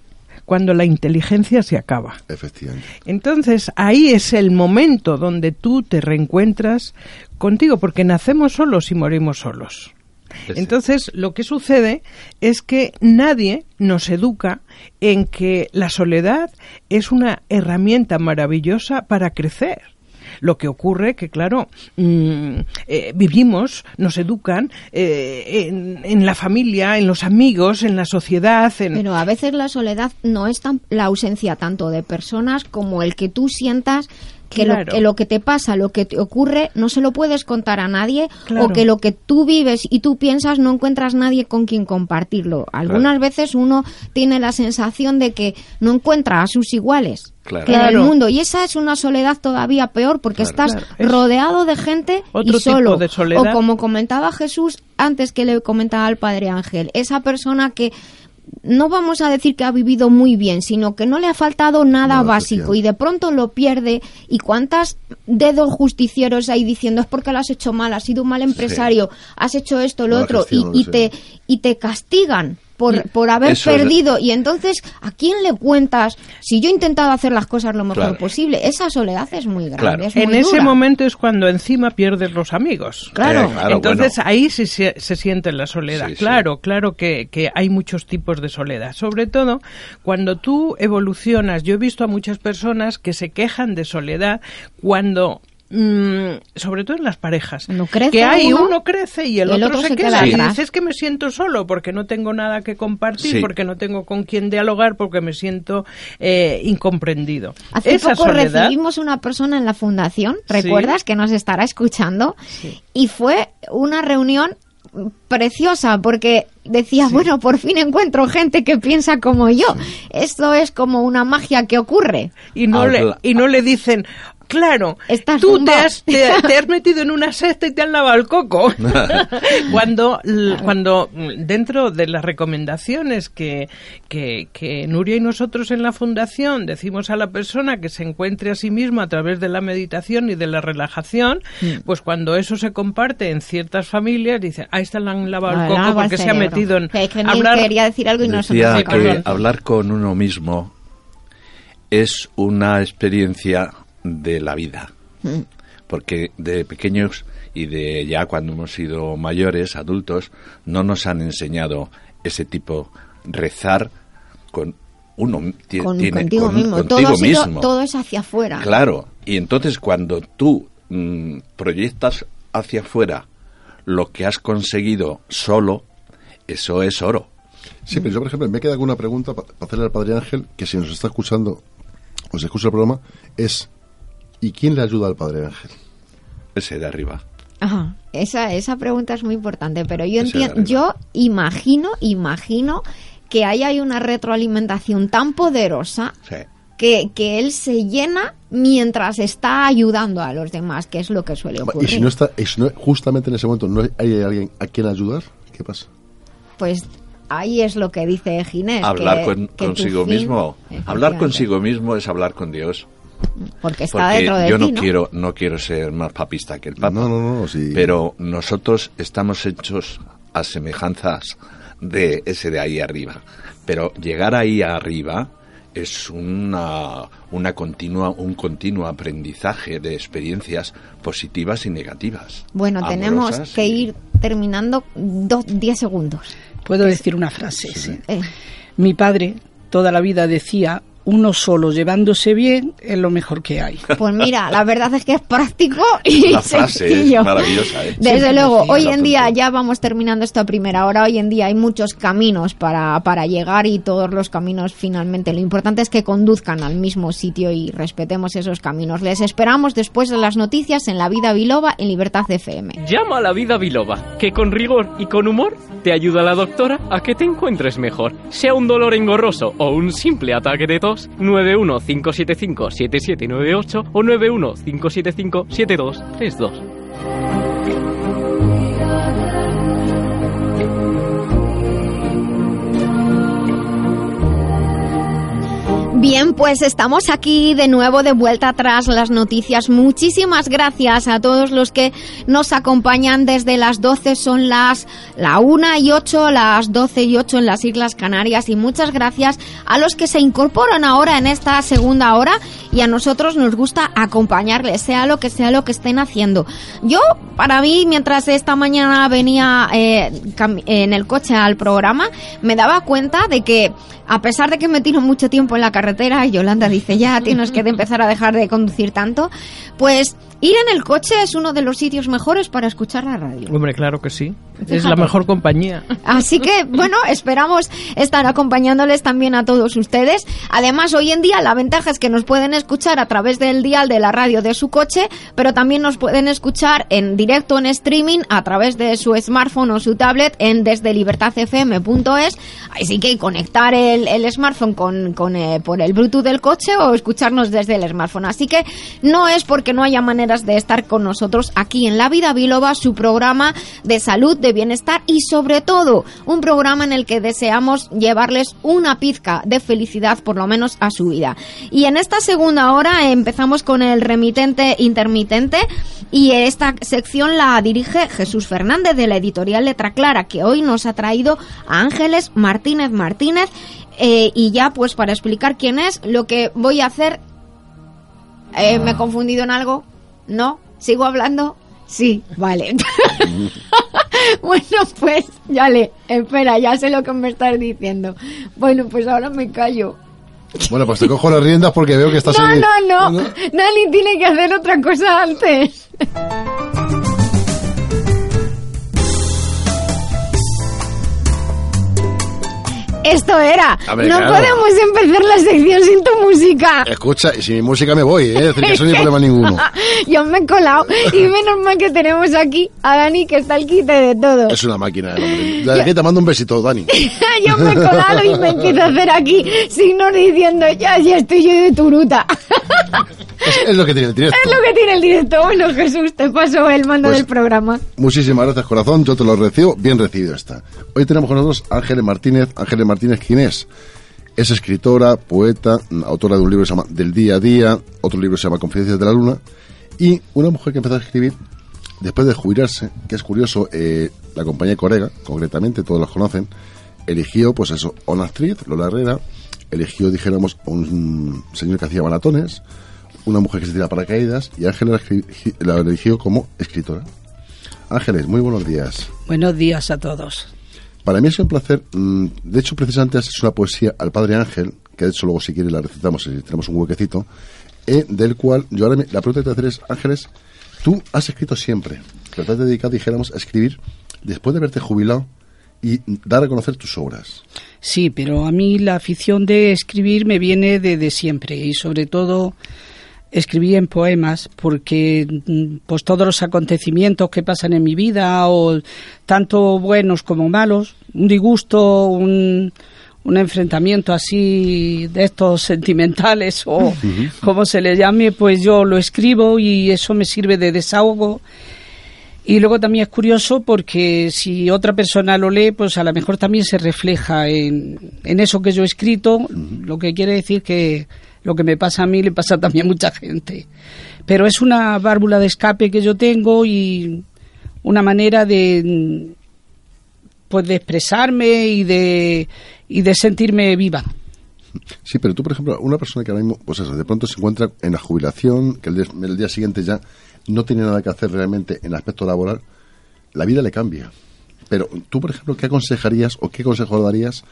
cuando la inteligencia se acaba. Efectivamente. Entonces, ahí es el momento donde tú te reencuentras contigo, porque nacemos solos y morimos solos. Entonces, lo que sucede es que nadie nos educa en que la soledad es una herramienta maravillosa para crecer. Lo que ocurre que, claro, mm, eh, vivimos, nos educan eh, en, la familia, en los amigos, en la sociedad. Pero a veces la soledad no es tan, la ausencia tanto de personas como el que tú sientas que, lo, que te pasa, lo que te ocurre, no se lo puedes contar a nadie o que lo que tú vives y tú piensas no encuentras nadie con quien compartirlo. Algunas veces uno tiene la sensación de que no encuentra a sus iguales en el mundo y esa es una soledad todavía peor porque estás rodeado de gente y solo. O como comentaba Jesús antes que le comentaba al Padre Ángel, esa persona que no vamos a decir que ha vivido muy bien, sino que no le ha faltado nada básico y de pronto lo pierde. ¿Y cuántas dedos justicieros hay diciendo es porque lo has hecho mal, has sido un mal empresario, has hecho esto, lo otro, y, te, y te castigan? Por, por haber perdido. Y entonces, ¿a quién le cuentas? Si yo he intentado hacer las cosas lo mejor posible, esa soledad es muy grande. en ese momento es cuando encima pierdes los amigos. Claro. Eh, entonces ahí se, se, siente la soledad. claro, claro que, que hay muchos tipos de soledad. Sobre todo cuando tú evolucionas. Yo he visto a muchas personas que se quejan de soledad cuando Mm, sobre todo en las parejas, que hay uno, crece y el, otro, se, queda. Y es que me siento solo porque no tengo nada que compartir, porque no tengo con quién dialogar, porque me siento eh, incomprendido. Hace poco recibimos una persona en la fundación, ¿recuerdas? Que nos estará escuchando. Y fue una reunión preciosa porque decía, bueno, por fin encuentro gente que piensa como yo. Esto es como una magia que ocurre. Y no, le, y no le dicen, Claro, tú te has, metido en una cesta y te han lavado el coco. cuando, cuando dentro de las recomendaciones que, que, que, Nuria y nosotros en la Fundación decimos a la persona que se encuentre a sí misma a través de la meditación y de la relajación, mm. pues cuando eso se comparte en ciertas familias, dicen, ahí está, le han lavado el coco porque se ha metido en... hablar... quería decir algo y no se que hablar con uno mismo es una experiencia de la vida. Mm. Porque de pequeños y de ya cuando hemos sido mayores, adultos, no nos han enseñado ese tipo rezar con uno tiene contigo mismo. todo, mismo. todo es hacia afuera. Claro, y entonces cuando tú mm, proyectas hacia afuera lo que has conseguido solo, eso es oro. Sí, pero yo, por ejemplo, me queda alguna pregunta para hacerle al Padre Ángel, que si nos está escuchando, o se escucha el programa, es ¿Y quién le ayuda al Padre Ángel? Ese de arriba. Ajá. Esa, esa pregunta es muy importante, pero yo entiendo, yo imagino, imagino que ahí hay una retroalimentación tan poderosa que, que él se llena mientras está ayudando a los demás, que es lo que suele ocurrir. Y si no está, justamente en ese momento no hay alguien a quien ayudar, ¿qué pasa? Pues ahí es lo que dice Ginés. Hablar con, consigo mismo. Hablar consigo mismo es hablar con Dios porque está dentro de yo no quiero no quiero ser más papista que el Papa no, no, no, pero nosotros estamos hechos a semejanzas de ese de ahí arriba pero llegar ahí arriba es una, una continua, un continuo aprendizaje de experiencias positivas y negativas. Bueno, tenemos que ir terminando dos, diez segundos. Puedo decir una frase. Eh. Mi padre toda la vida decía uno solo llevándose bien es lo mejor que hay. Pues mira, la verdad es que es práctico y la frase es maravillosa. ¿eh? Desde luego, hoy en día ya vamos terminando esta primera hora. Hoy en día hay muchos caminos para, para llegar y todos los caminos finalmente. Lo importante es que conduzcan al mismo sitio y respetemos esos caminos. Les esperamos después de las noticias en La Vida Biloba en Libertad FM. Llama a La Vida Biloba, que con rigor y con humor te ayuda la doctora a que te encuentres mejor. Sea un dolor engorroso o un simple ataque de tos 915757798 o 915757232. Bien, pues estamos aquí de nuevo de vuelta atrás las noticias. Muchísimas gracias a todos los que nos acompañan desde las 12 son las la 1 y 8, las 12 y 8 en las Islas Canarias y muchas gracias a los que se incorporan ahora en esta segunda hora y a nosotros nos gusta acompañarles, sea lo que sea lo que estén haciendo. Yo, para mí, mientras esta mañana venía eh, en el coche al programa, me daba cuenta de que a pesar de que me tiro mucho tiempo en la carretera, y Yolanda dice, ya tienes que empezar a dejar de conducir tanto, pues Ir en el coche es uno de los sitios mejores para escuchar la radio. Hombre, claro que sí. Es la mejor compañía. Así que, bueno, esperamos estar acompañándoles también a todos ustedes. Además, hoy en día la ventaja es que nos pueden escuchar a través del dial de la radio de su coche, pero también nos pueden escuchar en directo en streaming a través de su smartphone o su tablet en desde libertadfm.es. Así que conectar el, smartphone con, con eh, por el Bluetooth del coche o escucharnos desde el smartphone. Así que no es porque no haya de estar con nosotros aquí en La Vida Biloba, su programa de salud, de bienestar y sobre todo un programa en el que deseamos llevarles una pizca de felicidad por lo menos a su vida. Y en esta segunda hora empezamos con el remitente intermitente y esta sección la dirige Jesús Fernández de la editorial Letra Clara que hoy nos ha traído a Ángeles Martínez Martínez eh, y ya pues para explicar quién es lo que voy a hacer eh, ¿Me he confundido en algo? ¿No? ¿Sigo hablando? Sí, vale. bueno, pues, ya le, espera, ya sé lo que me estás diciendo. Bueno, pues ahora me callo. Bueno, pues te cojo las riendas porque veo que estás... No, no, no, Nani tiene que hacer otra cosa antes. Esto era. no podemos empezar la sección sin tu música. Escucha, y sin mi música me voy, ¿eh? Es decir, que eso no hay problema ninguno. Yo me he colado. Y menos mal que tenemos aquí a Dani, que está el quite de todo. Es una máquina, hombre. De te mando un besito, Dani. yo me he colado y me empiezo a hacer aquí signos diciendo, ya, ya estoy yo de turuta. Es, lo que tiene el directo. Es lo que tiene el directo. Bueno, Jesús, te paso el mando pues del programa. Muchísimas gracias, corazón. Yo te lo recibo. Bien recibido está. Hoy tenemos con nosotros Ángeles Martínez. Ángeles Martínez, ¿quién es? Es escritora, poeta, autora de un libro que se llama Del Día a Día, otro libro se llama Confidencias de la Luna, y una mujer que empezó a escribir después de jubilarse, que es curioso, eh, la compañía Corega, concretamente, todos los conocen, eligió, pues eso, una actriz, Lola Herrera, eligió, dijéramos, a un señor que hacía maratones, una mujer que se tira paracaídas y Ángeles la eligió como escritora. Ángeles, muy buenos días. Buenos días a todos. Para mí es un placer. Mm, de hecho, precisamente es una poesía al Padre Ángel, que de hecho luego si quiere la recitamos si tenemos un huequecito, eh, del cual yo ahora la pregunta que te hacer es, Ángeles, tú has escrito siempre, pero te has dedicado, dijéramos, a escribir después de haberte jubilado y dar a conocer tus obras. Sí, pero a mí la afición de escribir me viene de siempre y sobre todo escribí en poemas porque mm, pues todos los acontecimientos que pasan en mi vida o tanto buenos como malos un disgusto un, un enfrentamiento así de estos sentimentales o como se le llame pues yo lo escribo y eso me sirve de desahogo. Y luego también es curioso porque si otra persona lo lee, pues a lo mejor también se refleja en, en eso que yo he escrito, lo que quiere decir que, lo que me pasa a mí le pasa también a mucha gente. Pero es una válvula de escape que yo tengo y una manera de pues de expresarme y de y de sentirme viva. Sí, pero tú, por ejemplo, una persona que ahora mismo, pues eso, de pronto se encuentra en la jubilación, que el día, siguiente ya no tiene nada que hacer realmente en el aspecto laboral, la vida le cambia. Pero tú, por ejemplo, ¿qué aconsejarías o qué consejo darías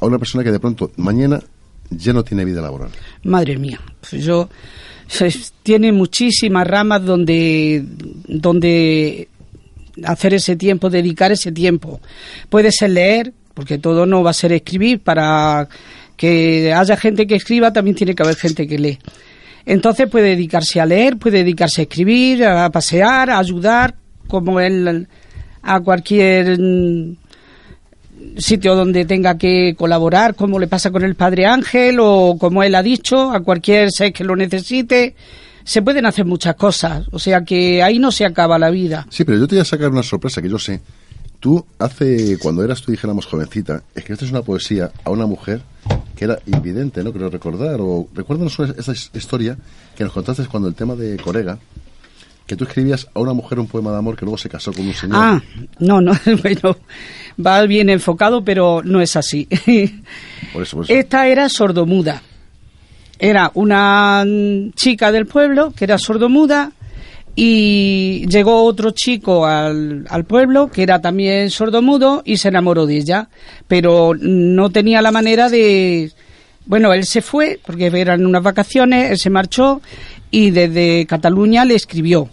a una persona que de pronto mañana ya no tiene vida laboral. Madre mía, pues yo tiene muchísimas ramas donde donde hacer ese tiempo, dedicar ese tiempo. Puede ser leer, porque todo no va a ser escribir. Para que haya gente que escriba, también tiene que haber gente que lee. Entonces puede dedicarse a leer, puede dedicarse a escribir, a pasear, a ayudar, como él a cualquier sitio donde tenga que colaborar, como le pasa con el Padre Ángel o como él ha dicho, a cualquier ser que lo necesite. Se pueden hacer muchas cosas, o sea que ahí no se acaba la vida. Sí, pero yo te voy a sacar una sorpresa que yo sé. Tú, hace, cuando eras tú, dijéramos, jovencita, escribiste una poesía a una mujer que era invidente, ¿no? Creo recordar, o recuérdanos esa historia que nos contaste cuando el tema de Corega, que tú escribías a una mujer un poema de amor que luego se casó con un señor. Ah, no, no, bueno, va bien enfocado, pero no es así. Por eso, Esta era sordomuda. Era una chica del pueblo que era sordomuda y llegó otro chico al, al pueblo que era también sordomudo y se enamoró de ella, pero no tenía la manera de, bueno, él se fue porque eran unas vacaciones, él se marchó y desde Cataluña le escribió.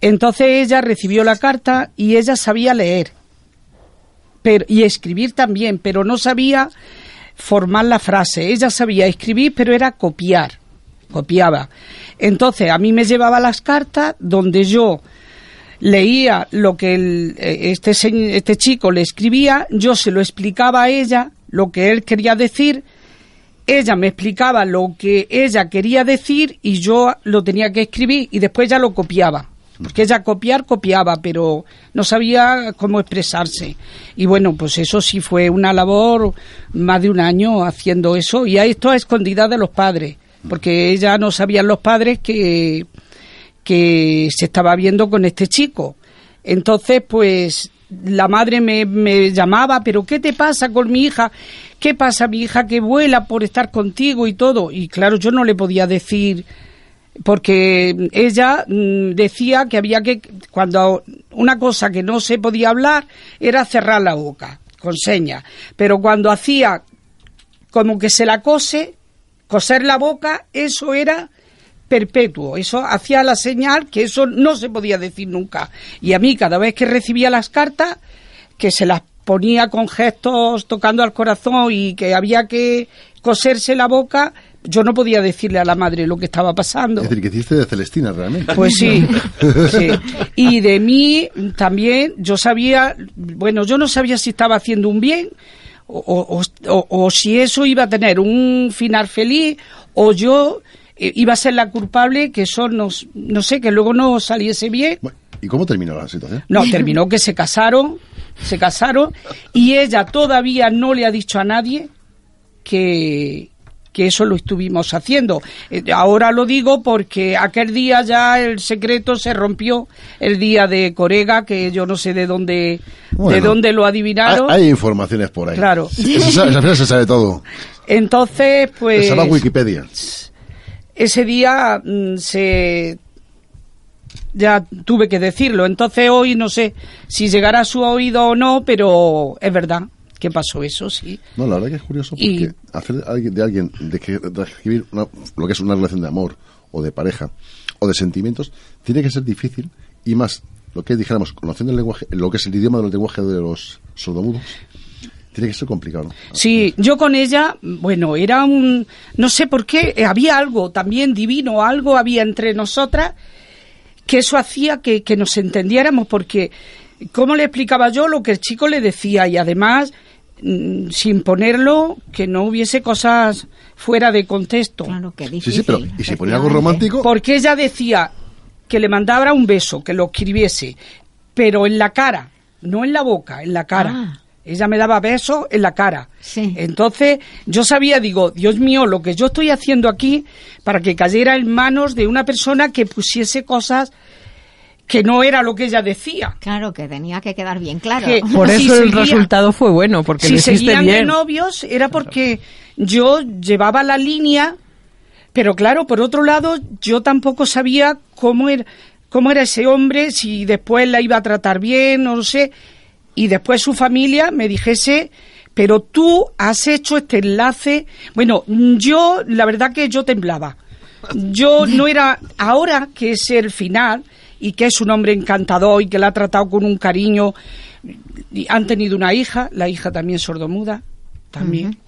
Entonces ella recibió la carta y ella sabía leer pero, y escribir también, pero no sabía formar la frase. Ella sabía escribir, pero era copiar, copiaba. Entonces a mí me llevaba las cartas donde yo leía lo que el, eh, este, este chico le escribía, yo se lo explicaba a ella, lo que él quería decir, ella me explicaba lo que ella quería decir y yo lo tenía que escribir y después ya lo copiaba. Porque ella copiar, copiaba, pero no sabía cómo expresarse. Y bueno, pues eso sí fue una labor más de un año haciendo eso. Y esto a escondida de los padres, porque ella no sabían los padres que, que se estaba viendo con este chico. Entonces, pues la madre me, me, llamaba, pero ¿qué te pasa con mi hija? ¿Qué pasa mi hija que vuela por estar contigo y todo? Y claro, yo no le podía decir, porque ella mm, decía que había que, cuando una cosa que no se podía hablar era cerrar la boca, con señas, pero cuando hacía como que se la cose, coser la boca, eso era perpetuo. Eso hacía la señal que eso no se podía decir nunca. Y a mí, cada vez que recibía las cartas, que se las ponía con gestos tocando al corazón y que había que coserse la boca, yo no podía decirle a la madre lo que estaba pasando. Es decir, que hiciste de Celestina realmente. Pues sí, sí. Y de mí también, yo sabía, bueno, yo no sabía si estaba haciendo un bien o, o, o si eso iba a tener un final feliz o yo eh, iba a ser la culpable, que eso no, no sé, que luego no saliese bien. ¿Y cómo terminó la situación? No, terminó que se casaron, se casaron, y ella todavía no le ha dicho a nadie que, que eso lo estuvimos haciendo. Eh, ahora lo digo porque aquel día ya el secreto se rompió, el día de Corega, que yo no sé de dónde, de dónde lo adivinaron. Hay, informaciones por ahí. Claro. Se se sabe todo. Entonces, pues... Se Wikipedia ese día mm, se ya tuve que decirlo. Entonces hoy no sé si llegará a su oído o no, pero es verdad que pasó eso, sí. No, la verdad que es curioso porque hacer de alguien, de, que, escribir lo que es una relación de amor o de pareja o de sentimientos, tiene que ser difícil y más lo que dijéramos, conociendo el lenguaje, lo que es el idioma del lenguaje de los sordomudos, tiene que ser complicado. Sí, yo con ella, bueno, era un, no sé por qué, eh, había algo también divino, algo había entre nosotras que eso hacía que, que nos entendiéramos porque, ¿cómo le explicaba yo lo que el chico le decía? Y además, mm, sin ponerlo, que no hubiese cosas fuera de contexto. Claro, que Sí, sí, pero ¿y si ponía algo romántico? Porque ella decía que le mandara un beso, que lo escribiese, pero en la cara, no en la boca, en la cara. Ah. Ella me daba besos en la cara. Entonces yo sabía, digo, Dios mío, lo que yo estoy haciendo aquí para que cayera en manos de una persona que pusiese cosas que no era lo que ella decía. Claro, que tenía que quedar bien claro. Por eso el resultado fue bueno, porque si le seguían bien. de novios era porque yo llevaba la línea, pero claro, por otro lado, yo tampoco sabía cómo era, cómo era ese hombre, si después la iba a tratar bien, no lo sé y después su familia me dijese, pero tú has hecho este enlace. Bueno, yo, la verdad que yo temblaba. Yo no era, ahora que es el final y que es un hombre encantador y que la ha tratado con un cariño, y han tenido una hija, la hija también sordomuda, también.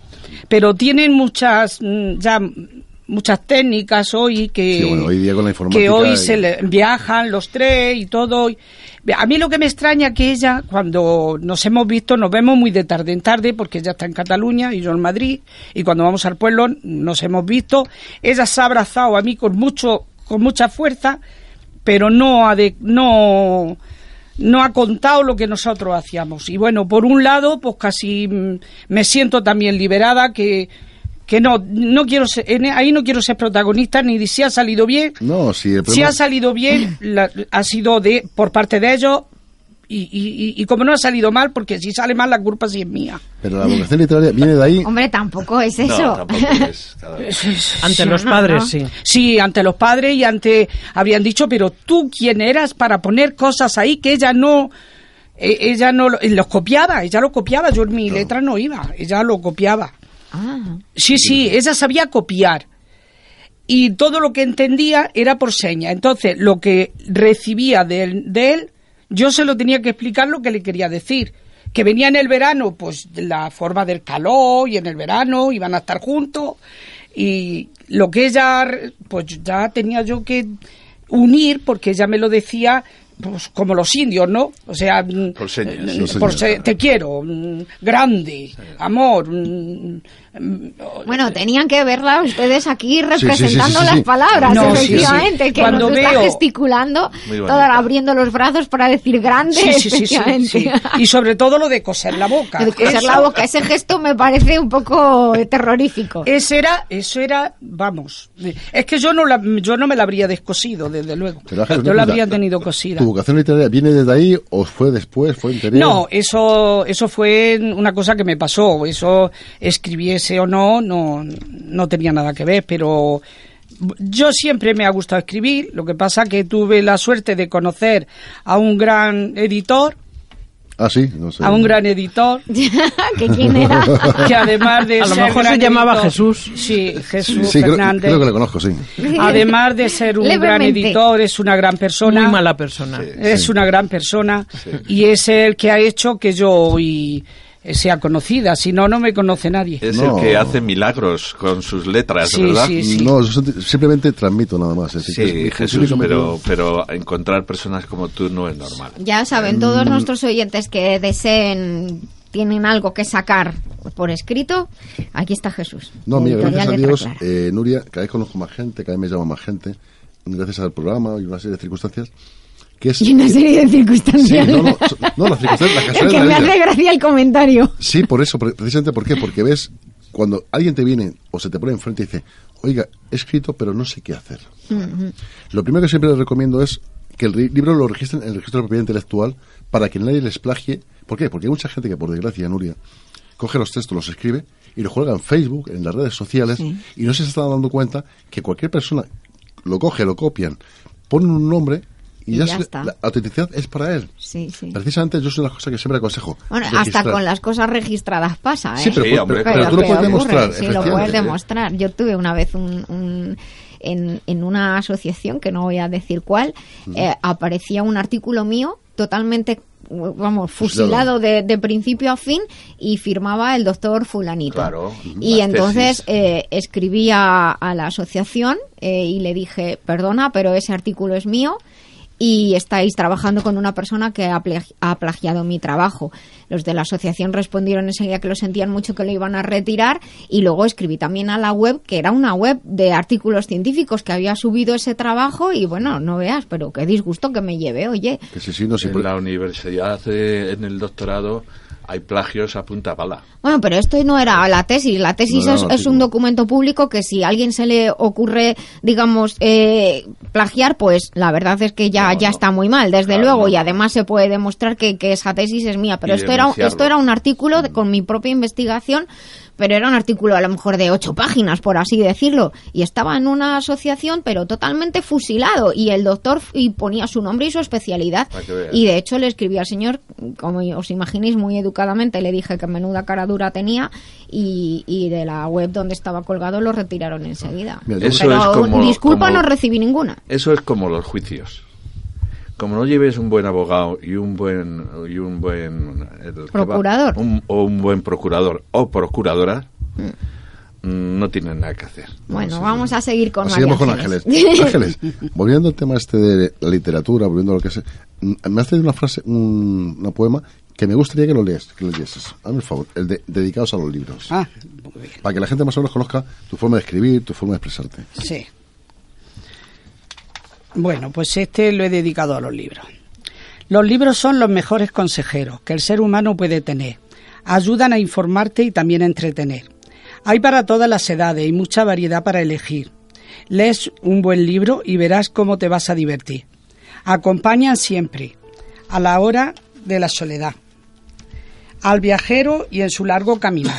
Pero tienen muchas, mm, ya muchas técnicas hoy que, hoy que hoy se viajan los tres y todo. A mí lo que me extraña que ella, cuando nos hemos visto, nos vemos muy de tarde en tarde, porque ella está en Cataluña y yo en Madrid, y cuando vamos al pueblo nos hemos visto, ella se ha abrazado a mí con mucho, con mucha fuerza, pero no ha de, no, no ha contado lo que nosotros hacíamos. Y bueno, por un lado, pues casi mm, me siento también liberada que que no no quiero ser, ahí no quiero ser protagonista ni si ha salido bien no si, si ha salido bien ha sido de por parte de ellos y, y, como no ha salido mal, porque si sale mal la culpa sí es mía. Pero la vocación literaria viene de ahí. Hombre, tampoco es eso. ante los padres, sí. Sí, ante los padres y ante. Habían dicho, pero tú quién eras para poner cosas ahí que ella no. E, ella no los copiaba, ella lo copiaba, yo en mi letra no iba, ella lo copiaba. Ah. Sí, sí, ella sabía copiar. Y todo lo que entendía era por seña. Entonces, lo que recibía de él, de él, yo se lo tenía que explicar lo que le quería decir. Que venía en el verano, pues la forma del calor, y en el verano iban a estar juntos. Y lo que ella, pues ya tenía yo que unir, porque ella me lo decía pues como los indios, ¿no? O sea, mm, por señas, mm, por se- te quiero, mm, grande, amor. Mm, Bueno, tenían que verla ustedes aquí sí, sí, representando sí, sí. las palabras, No, efectivamente, sí. que Cuando nos está veo- gesticulando, Muy bonita. toda abriendo los brazos para decir grande, Sí, sí, sí, sí, efectivamente. sí. Y sobre todo lo de coser la boca. El coser Eso- la boca, ese gesto me parece un poco terrorífico. Ese era, eso era, vamos, es que yo no la, yo no me la habría descosido, desde luego. Pero, yo la habría tenido cosida. ¿Tu vocación literaria viene desde ahí o fue después, fue interior? No, eso, eso fue una cosa que me pasó. Eso, o no, no, no tenía nada que ver, pero yo siempre me ha gustado escribir. Lo que pasa que tuve la suerte de conocer a un gran editor, Ah, sí, no sé. a un gran editor, ¿Que quién era? que además de A lo mejor se llamaba editor- Jesús. Sí, Jesús Sí, Fernández. creo que le conozco, sí. Además de ser un gran editor, es una gran persona. Muy mala persona. Es una gran persona y es el que ha hecho que yo hoy sea conocida. Si no, no me conoce nadie. Es No. el que hace milagros con sus letras, Sí, ¿verdad? sí, sí. No, simplemente transmito nada más. es decir, que Sí, es- Jesús, pero, pero encontrar personas como tú no es normal. Ya saben, todos nuestros oyentes que deseen, tienen algo que sacar por escrito, aquí está Jesús. No, mira, gracias a Dios, eh, Nuria, cada vez conozco más gente, cada vez me llama más gente, gracias al programa y una serie de circunstancias, que es... Y una serie de Sí, circunstancias. no, no, so- no, las circunstancias, las Es que me vida. hace gracia el comentario. Sí, por eso, pre- precisamente, ¿por qué? Porque ves, cuando alguien te viene o se te pone enfrente y dice, oiga, he escrito, pero no sé qué hacer. Lo primero que siempre les recomiendo es que el libro lo registren en el registro de propiedad intelectual para que nadie les plagie. ¿Por qué? Porque hay mucha gente que, por desgracia, Nuria, coge los textos, los escribe y los cuelga en Facebook, en las redes sociales, y no se está dando cuenta que cualquier persona lo coge, lo copian, ponen un nombre y, Y ya, ya se- está. la autenticidad es para él. Sí, sí. Precisamente yo soy una cosa que siempre aconsejo. Bueno, hasta con las cosas registradas pasa, ¿eh? Sí, pero, Sí, pero- hombre, pero pero tú lo puedes ocurre, demostrar. Sí, lo puedes demostrar. Yo tuve una vez un, un- en, en una asociación, que no voy a decir cuál, eh, aparecía un artículo mío totalmente vamos fusilado de, de principio a fin y firmaba el doctor fulanito Claro, y entonces eh, escribí a, a la asociación eh, y le dije perdona pero ese artículo es mío y estáis trabajando con una persona que ha, plag- ha plagiado mi trabajo. Los de la asociación respondieron enseguida que lo sentían mucho, que lo iban a retirar y luego escribí también a la web, que era una web de artículos científicos que había subido ese trabajo y bueno, no veas, pero qué disgusto que me lleve, oye. Que sí, sí, no, sí, En la universidad, eh, en el doctorado, hay plagios a punta pala. Bueno, pero esto no era la tesis. La tesis No, no, es, no, es sí, un documento público que si a alguien se le ocurre, digamos, eh, plagiar, pues la verdad es que ya, ya está muy mal, desde Claro, luego, y además se puede demostrar que, que esa tesis es mía. Pero esto era, esto era un artículo de- con mi propia investigación, pero era un artículo a lo mejor de ocho páginas, por así decirlo, y estaba en una asociación, pero totalmente fusilado, y el doctor y ponía su nombre y su especialidad. Y de hecho le escribí al señor, como os imaginéis, muy educadamente, le dije que menuda cara dura tenía y, y de la web donde estaba colgado lo retiraron enseguida. Eso Pero es como- disculpa, como- no recibí ninguna. Eso es como los juicios. Como no lleves un buen abogado y un buen y un buen el que va- Procurador. un- o un buen procurador o procuradora mm, no tienen nada que hacer. Bueno, vamos a seguir con Ángeles. Volviendo al tema este de la literatura, volviendo a lo que es... mm, Me has traído una frase, un, una poema que me gustaría que lo lees, que lo leyeses. Hazme el favor, el de dedicados a los libros. Ah, muy bien. Para que la gente más o menos conozca tu forma de escribir, tu forma de expresarte. Sí. Bueno, pues este lo he dedicado a los libros. Los libros son los mejores consejeros que el ser humano puede tener. Ayudan a informarte y también a entretener. Hay para todas las edades y mucha variedad para elegir. Lees un buen libro y verás cómo te vas a divertir. Acompañan siempre, a la hora de la soledad, al viajero y en su largo caminar.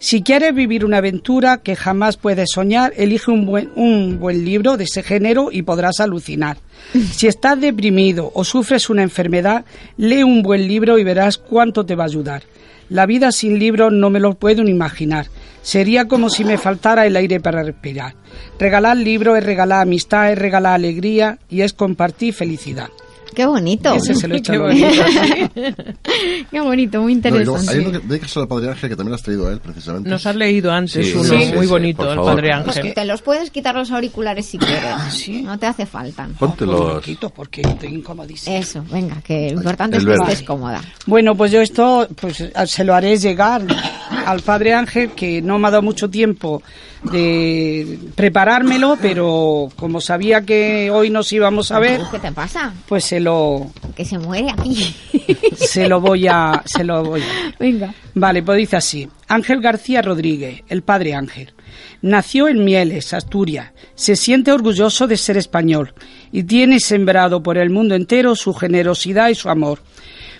Si quieres vivir una aventura que jamás puedes soñar, elige un buen, un buen libro de ese género y podrás alucinar. Si estás deprimido o sufres una enfermedad, lee un buen libro y verás cuánto te va a ayudar. La vida sin libros no me lo puedo ni imaginar. Sería como si me faltara el aire para respirar. Regalar libro es regalar amistad, es regalar alegría y es compartir felicidad. Qué bonito. Ese se lo he hecho Qué bonito. Qué bonito, muy No, interesante. hay uno que dedicas al Padre Ángel que también has traído a él, precisamente. Nos has leído antes Sí, uno sí, muy sí, bonito, el favor. Padre Pues Ángel. te los puedes quitar los auriculares si Ah, quieres. No te hace falta. Póntelos. porque estoy incomodísimo. Eso, venga, que lo importante El es que verde. estés cómoda. Bueno, pues yo esto pues se lo haré llegar al Padre Ángel, que no me ha dado mucho tiempo de preparármelo, pero como sabía que hoy nos íbamos a ver, ¿Qué te pasa? pues se lo Que se muere aquí. se lo voy a se lo voy a Venga. Vale, pues dice así. Ángel García Rodríguez, el padre Ángel. Nació en Mieles, Asturias. Se siente orgulloso de ser español y tiene sembrado por el mundo entero su generosidad y su amor.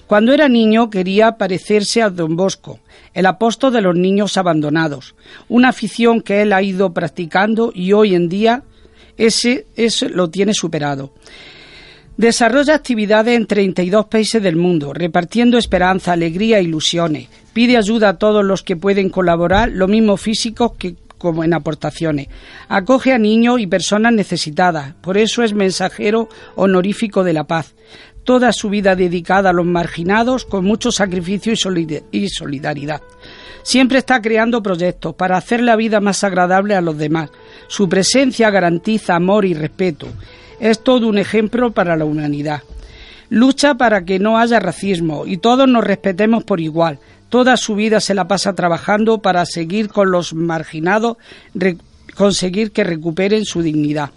Cuando era niño quería parecerse a Don Bosco, el apóstol de los niños abandonados, una afición que él ha ido practicando y hoy en día ese, ese lo tiene superado. Desarrolla actividades en 32 países del mundo, repartiendo esperanza, alegría e ilusiones. Pide ayuda a todos los que pueden colaborar, lo mismo físicos que como en aportaciones. Acoge a niños y personas necesitadas, por eso es mensajero honorífico de la paz. Toda su vida dedicada a los marginados con mucho sacrificio y solid- y solidaridad. Siempre está creando proyectos para hacer la vida más agradable a los demás. Su presencia garantiza amor y respeto. Es todo un ejemplo para la humanidad. Lucha para que no haya racismo y todos nos respetemos por igual. Toda su vida se la pasa trabajando para seguir con los marginados, conseguir que recuperen su dignidad.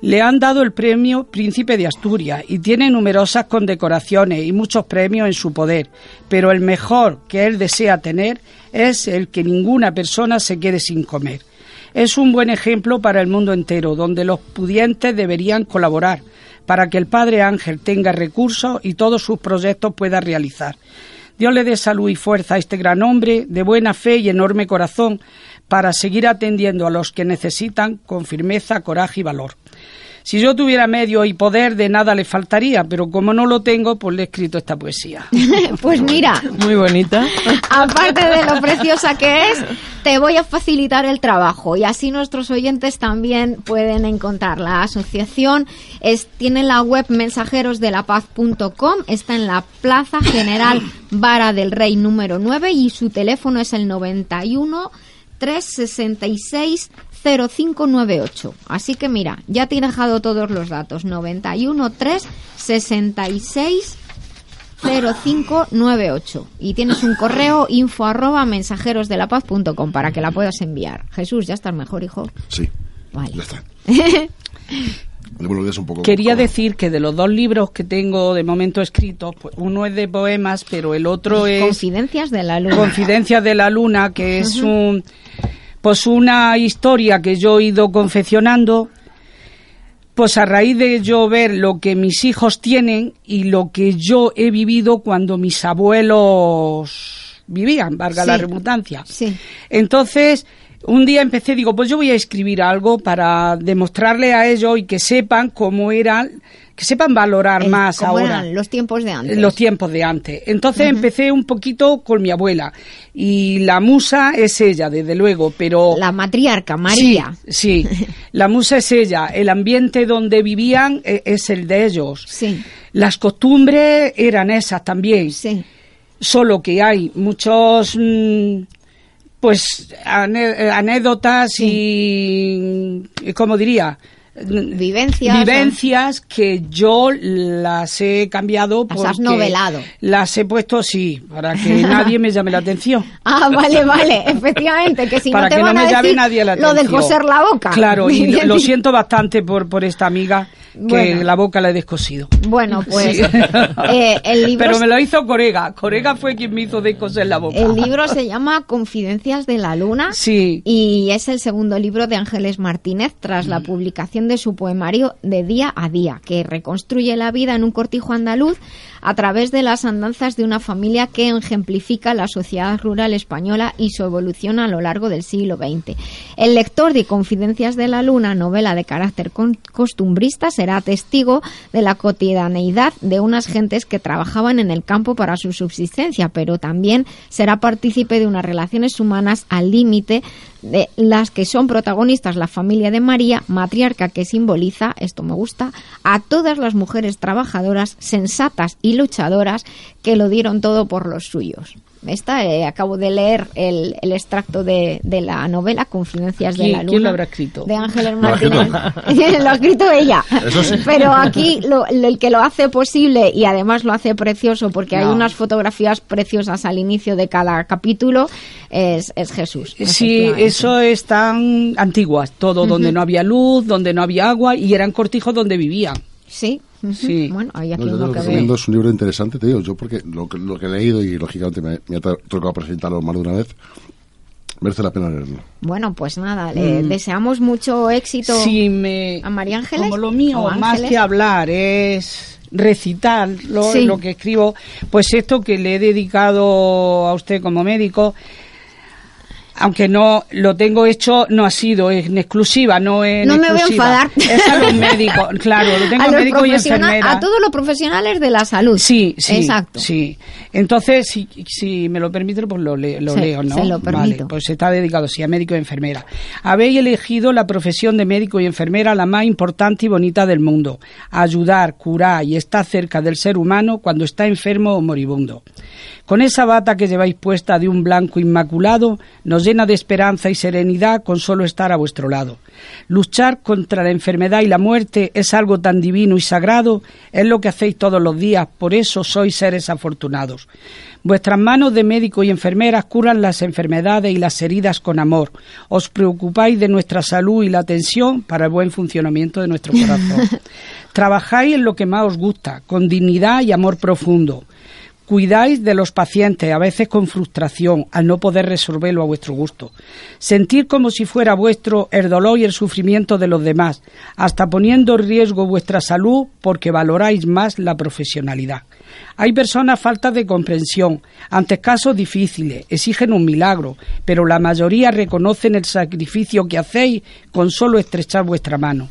Le han dado el premio Príncipe de Asturias y tiene numerosas condecoraciones y muchos premios en su poder, pero el mejor que él desea tener es el que ninguna persona se quede sin comer. Es un buen ejemplo para el mundo entero, donde los pudientes deberían colaborar para que el Padre Ángel tenga recursos y todos sus proyectos pueda realizar. Dios le dé salud y fuerza a este gran hombre de buena fe y enorme corazón para seguir atendiendo a los que necesitan con firmeza, coraje y valor. Si yo tuviera medio y poder, de nada le faltaría, pero como no lo tengo, pues le he escrito esta poesía. Pues mira, Muy bonita. aparte de lo preciosa que es, te voy a facilitar el trabajo y así nuestros oyentes también pueden encontrar la asociación. Es, tiene la web mensajerosdelapaz.com, está en la Plaza General Vara del Rey número 9 y su teléfono es el 91 366 0598. Así que mira, ya te he dejado todos los datos. 91 366 0598 y tienes un correo info arroba mensajerosdelapaz.com para que la puedas enviar. Jesús, ya estás mejor, hijo. Sí, Vale. ya está. Un poco. Quería decir que de los dos libros que tengo de momento escritos, pues uno es de poemas, pero el otro es Confidencias de la luna. Confidencias de la Luna, que es un pues una historia que yo he ido confeccionando pues a raíz de yo ver lo que mis hijos tienen y lo que yo he vivido cuando mis abuelos vivían, valga la redundancia. Sí. Entonces, un día empecé, digo, pues yo voy a escribir algo para demostrarle a ellos y que sepan cómo eran, que sepan valorar El- más ahora eran los tiempos de antes. los tiempos de antes. Entonces empecé un poquito con mi abuela y la musa es ella, desde luego, pero La matriarca, María. Sí, sí. la musa es ella, el ambiente donde vivían e- es el de ellos. Sí. Las costumbres eran esas también. Sí. Solo que hay muchos mm, pues anécdotas y cómo diría Vivencias. vivencias que yo las he cambiado Las has novelado. las he puesto sí para que nadie me llame la atención Ah, vale, vale, efectivamente, que si para no te que van no me a llame decir nadie la lo atención. coser la boca. claro y lo, bien. lo siento bastante por por esta amiga que Bueno. la boca la he descosido Bueno, pues Sí. eh, el libro pero me lo hizo Corega Corega fue quien me hizo descoser la boca El libro se llama Confidencias de la Luna sí y es el segundo libro de Ángeles Martínez tras la publicación de su poemario De día a día, que reconstruye la vida en un cortijo andaluz a través de las andanzas de una familia que ejemplifica la sociedad rural española y su evolución a lo largo del siglo XX. El lector de Confidencias de la Luna, novela de carácter costumbrista, será testigo de la cotidianeidad de unas gentes que trabajaban en el campo para su subsistencia, pero también será partícipe de unas relaciones humanas al límite de las que son protagonistas la familia de María, matriarca que simboliza, esto me gusta, a todas las mujeres trabajadoras sensatas y luchadoras que lo dieron todo por los suyos. Esta, eh, acabo de leer el, el extracto de, de, la novela Confidencias de la Luna. ¿Quién lo habrá escrito? De Ángeles Martínez. lo ha escrito ella. Pero aquí lo, el que lo hace posible y además lo hace precioso porque hay unas fotografías preciosas al inicio de cada capítulo es, es Jesús. Sí, eso es tan antiguas. Todo donde no había luz, donde no había agua y eran cortijos donde vivían. Sí, Sí. Bueno, hay aquí no, que Es un libro interesante, te digo, yo porque lo, lo que he leído y lógicamente me, me ha tocado presentarlo más de una vez, merece la pena leerlo. Bueno, pues nada, le mm. deseamos mucho éxito me, a María Ángeles. Como lo mío, más que hablar, es recitar lo, lo que escribo, pues esto que le he dedicado a usted como médico aunque no lo tengo hecho, no ha sido en exclusiva, no en No me voy a enfadar. Es a los médicos, claro, lo tengo a, médico y enfermera. A todos los profesionales de la salud. Sí, sí. Exacto. Sí. Entonces, si, si me lo permite, pues lo, lo leo, ¿no? Se lo permito. Vale, pues está dedicado, sí, a médico y enfermera. Habéis elegido la profesión de médico y enfermera la más importante y bonita del mundo. Ayudar, curar y estar cerca del ser humano cuando está enfermo o moribundo. Con esa bata que lleváis puesta de un blanco inmaculado, nos llena de esperanza y serenidad con solo estar a vuestro lado. Luchar contra la enfermedad y la muerte es algo tan divino y sagrado, es lo que hacéis todos los días, por eso sois seres afortunados. Vuestras manos de médico y enfermeras curan las enfermedades y las heridas con amor. Os preocupáis de nuestra salud y la atención para el buen funcionamiento de nuestro corazón. Trabajáis en lo que más os gusta, con dignidad y amor profundo. Cuidáis de los pacientes, a veces con frustración, al no poder resolverlo a vuestro gusto. Sentir como si fuera vuestro el dolor y el sufrimiento de los demás, hasta poniendo en riesgo vuestra salud porque valoráis más la profesionalidad. Hay personas faltas de comprensión, ante casos difíciles, exigen un milagro, pero la mayoría reconocen el sacrificio que hacéis con solo estrechar vuestra mano.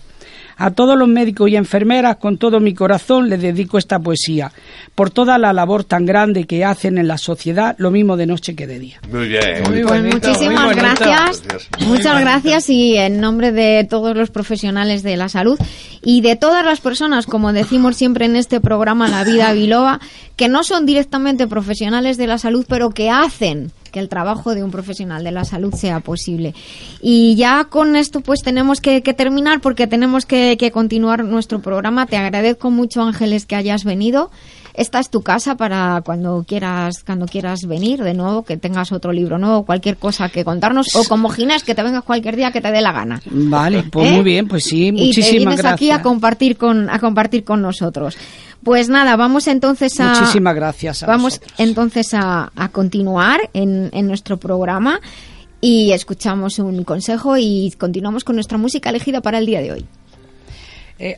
A todos los médicos y enfermeras, con todo mi corazón, les dedico esta poesía, por toda la labor tan grande que hacen en la sociedad, lo mismo de noche que de día. Muy bien. Muy pues muchísimas gracias. Muchas gracias y en nombre de todos los profesionales de la salud y de todas las personas, como decimos siempre en este programa La Vida Biloba, que no son directamente profesionales de la salud, pero que hacen que el trabajo de un profesional de la salud sea posible. Y ya con esto pues tenemos que, terminar porque tenemos que, continuar nuestro programa. Te agradezco mucho Ángeles que hayas venido. Esta es tu casa para cuando quieras cuando quieras venir de nuevo, que tengas otro libro nuevo, cualquier cosa que contarnos o como Ginés que te vengas cualquier día que te dé la gana. Vale, pues muy ¿Eh? bien, pues sí, muchísimas y te vienes aquí a compartir con a compartir con nosotros. Pues nada, vamos entonces a. Muchísimas gracias. vamos entonces a, continuar en, nuestro programa y escuchamos un consejo y continuamos con nuestra música elegida para el día de hoy. Eh,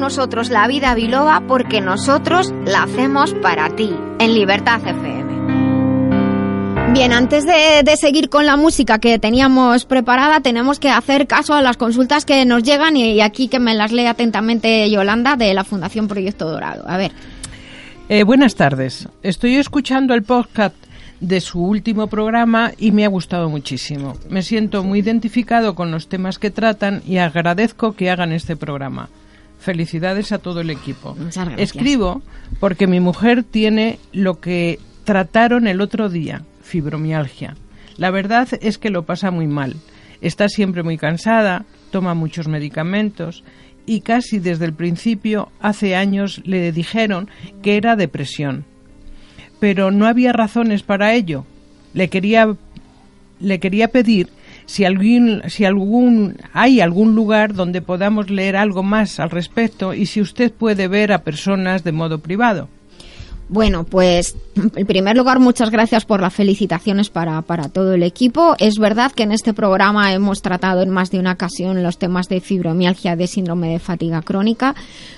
Con nosotros la vida biloba porque nosotros la hacemos para ti en Libertad FM. Bien, antes de, seguir con la música que teníamos preparada, tenemos que hacer caso a las consultas que nos llegan y, aquí que me las lee atentamente Yolanda de la Fundación Proyecto Dorado. A ver. Eh, buenas tardes. Estoy escuchando el podcast de su último programa y me ha gustado muchísimo. Me siento muy identificado con los temas que tratan y agradezco que hagan este programa. Felicidades a todo el equipo. Escribo porque mi mujer tiene lo que trataron el otro día, fibromialgia. La verdad es que lo pasa muy mal. Está siempre muy cansada, toma muchos medicamentos y casi desde el principio, hace años, le dijeron que era depresión. Pero no había razones para ello. Le quería, le quería pedir si algún, si algún, hay algún lugar donde podamos leer algo más al respecto y si usted puede ver a personas de modo privado. Bueno, pues en primer lugar, muchas gracias por las felicitaciones para, para, todo el equipo. Es verdad que en este programa hemos tratado en más de una ocasión los temas de fibromialgia, de síndrome de fatiga crónica.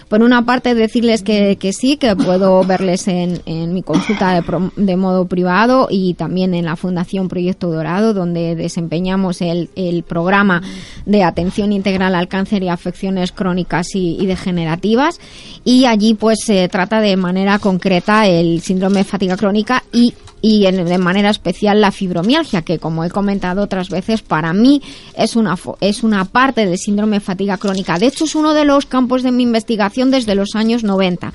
Por una parte, decirles que, que sí, que puedo verles en, en mi consulta de, de, modo privado y también en la Fundación Proyecto Dorado, donde desempeñamos el, el programa de atención integral al cáncer y afecciones crónicas y degenerativas. Y allí, pues, se trata de manera concreta el síndrome de fatiga crónica y y de manera especial la fibromialgia, que como he comentado otras veces, para mí es una, es una parte del síndrome de fatiga crónica. De hecho, es uno de los campos de mi investigación desde los años 90.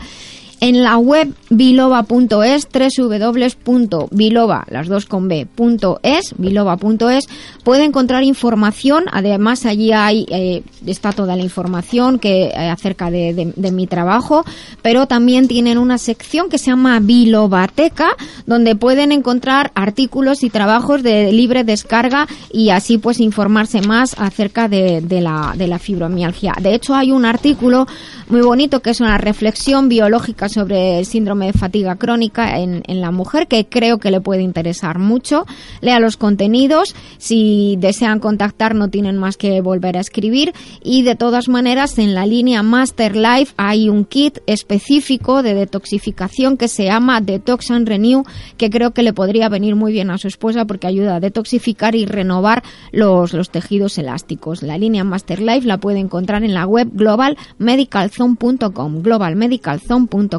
En la web biloba.es, www.biloba, las dos con B, punto es, biloba.es, puede encontrar información. Además, allí hay, eh, está toda la información que eh, acerca de, mi trabajo, pero también tienen una sección que se llama Bilobateca, donde pueden encontrar artículos y trabajos de libre descarga y así pues informarse más acerca de la, de la fibromialgia. De hecho, hay un artículo muy bonito que es una reflexión biológica sobre el síndrome de fatiga crónica en, la mujer que creo que le puede interesar mucho. Lea los contenidos. Si desean contactar no tienen más que volver a escribir. Y de todas maneras en la línea Master Life hay un kit específico de detoxificación que se llama Detox and Renew que creo que le podría venir muy bien a su esposa porque ayuda a detoxificar y renovar los, los tejidos elásticos. La línea Master Life la puede encontrar en la web globalmedicalzone.com globalmedicalzone.com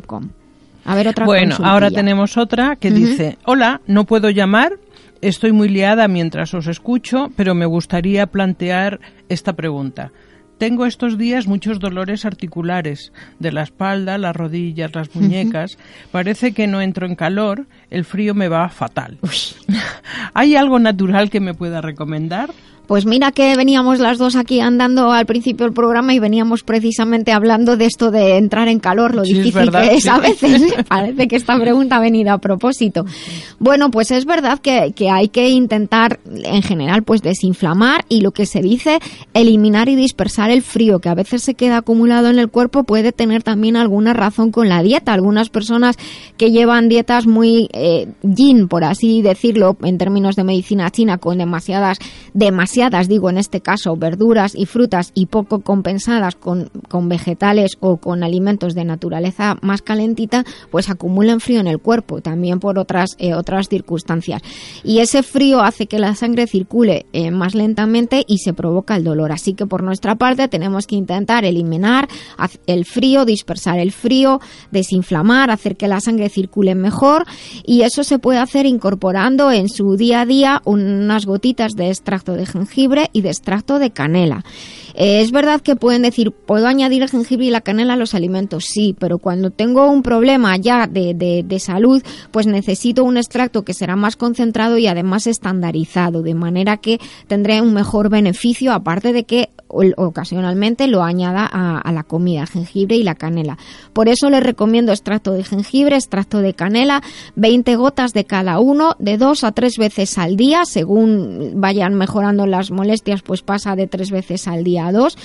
a ver, otra Bueno, ahora tenemos otra que uh -huh. dice, hola, no puedo llamar, estoy muy liada mientras os escucho, pero me gustaría plantear esta pregunta. Tengo estos días muchos dolores articulares, de la espalda, las rodillas, las muñecas. Uh -huh. Parece que no entro en calor, el frío me va fatal. ¿Hay algo natural que me pueda recomendar? Pues mira que veníamos las dos aquí andando al principio del programa y veníamos precisamente hablando de esto de entrar en calor, lo sí, difícil es verdad, que es sí. a veces. Parece que esta pregunta ha venido a propósito. Bueno, pues es verdad que, que, hay que intentar, en general, pues desinflamar y lo que se dice, eliminar y dispersar el frío que a veces se queda acumulado en el cuerpo puede tener también alguna razón con la dieta. Algunas personas que llevan dietas muy eh, yin, por así decirlo, en términos de medicina china, con demasiadas, demasiadas digo en este caso, verduras y frutas y poco compensadas con, con, vegetales o con alimentos de naturaleza más calentita, pues acumulan frío en el cuerpo, también por otras, eh, otras circunstancias. Y ese frío hace que la sangre circule eh, más lentamente y se provoca el dolor. Así que por nuestra parte tenemos que intentar eliminar el frío, dispersar el frío, desinflamar, hacer que la sangre circule mejor y eso se puede hacer incorporando en su día a día unas gotitas de extracto de jengibre jengibre y de extracto de canela. Eh, es verdad que pueden decir, ¿puedo añadir el jengibre y la canela a los alimentos? Sí, pero cuando tengo un problema ya de, de, de, salud, pues necesito un extracto que será más concentrado y además estandarizado, de manera que tendré un mejor beneficio, aparte de que ocasionalmente lo añada a, la comida, jengibre y la canela. Por eso les recomiendo extracto de jengibre, extracto de canela, 20 gotas de cada uno, de dos a tres veces al día, según vayan mejorando las molestias, pues pasa de tres veces al día a dos.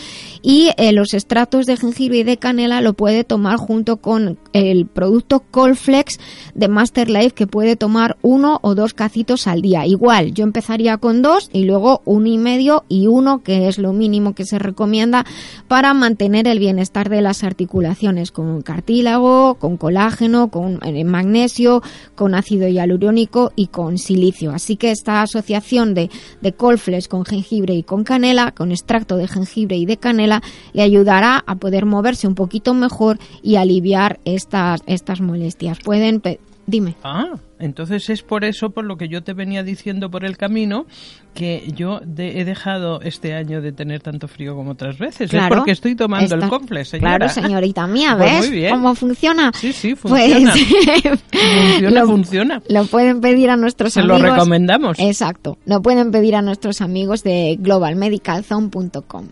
Y eh, los extractos de jengibre y de canela lo puede tomar junto con el producto Colflex de Master Life, que puede tomar uno o dos cacitos al día. Igual, yo empezaría con dos y luego uno y medio y uno, que es lo mínimo que se recomienda para mantener el bienestar de las articulaciones con cartílago, con colágeno, con eh, magnesio, con ácido hialurónico y con silicio. Así que esta asociación de, de Colflex con jengibre y con canela, con extracto de jengibre y de canela, le ayudará a poder moverse un poquito mejor y aliviar estas, estas molestias. Pueden Dime. Ah, entonces es por eso, por lo que yo te venía diciendo por el camino, que yo he dejado este año de tener tanto frío como otras veces. Claro, es porque estoy tomando el complex, señora. Claro, señorita mía, Pues ¿ves muy bien. cómo funciona? Sí, sí, Pues, funciona. funciona, lo, funciona. Lo pueden pedir a nuestros Se lo amigos. recomendamos. Exacto. Lo pueden pedir a nuestros amigos de globalmedicalzone.com.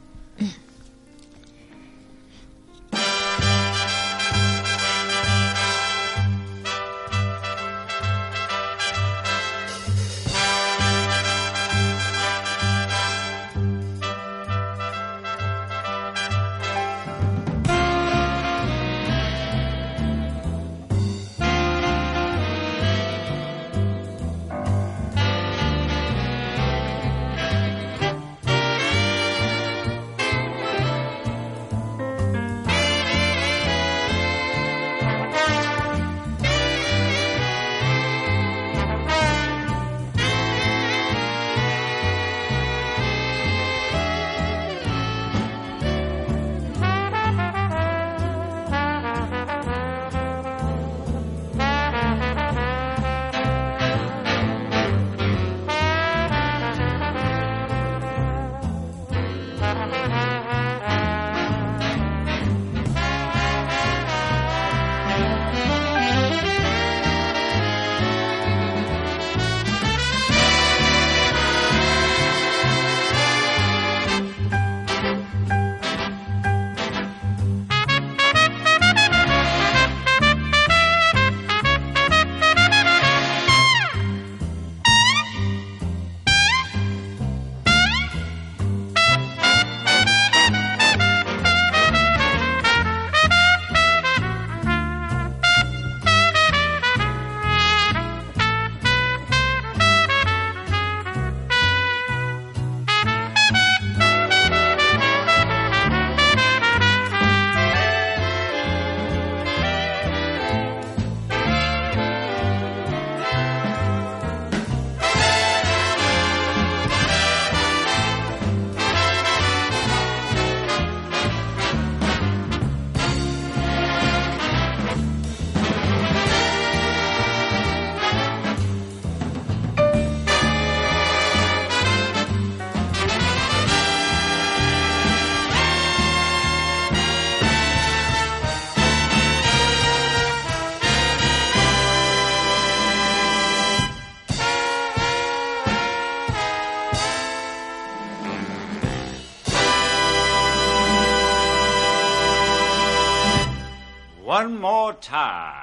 One more time.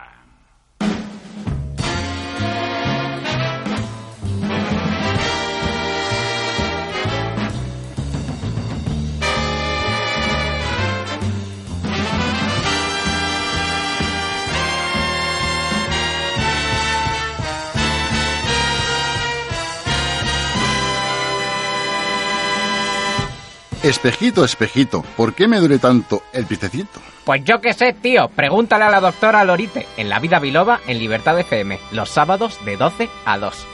Espejito, espejito, ¿por qué me duele tanto el pistecito? Pues yo qué sé, tío. Pregúntale a la doctora Lorite en La Vida Biloba en Libertad FM, los sábados de 12 a 2.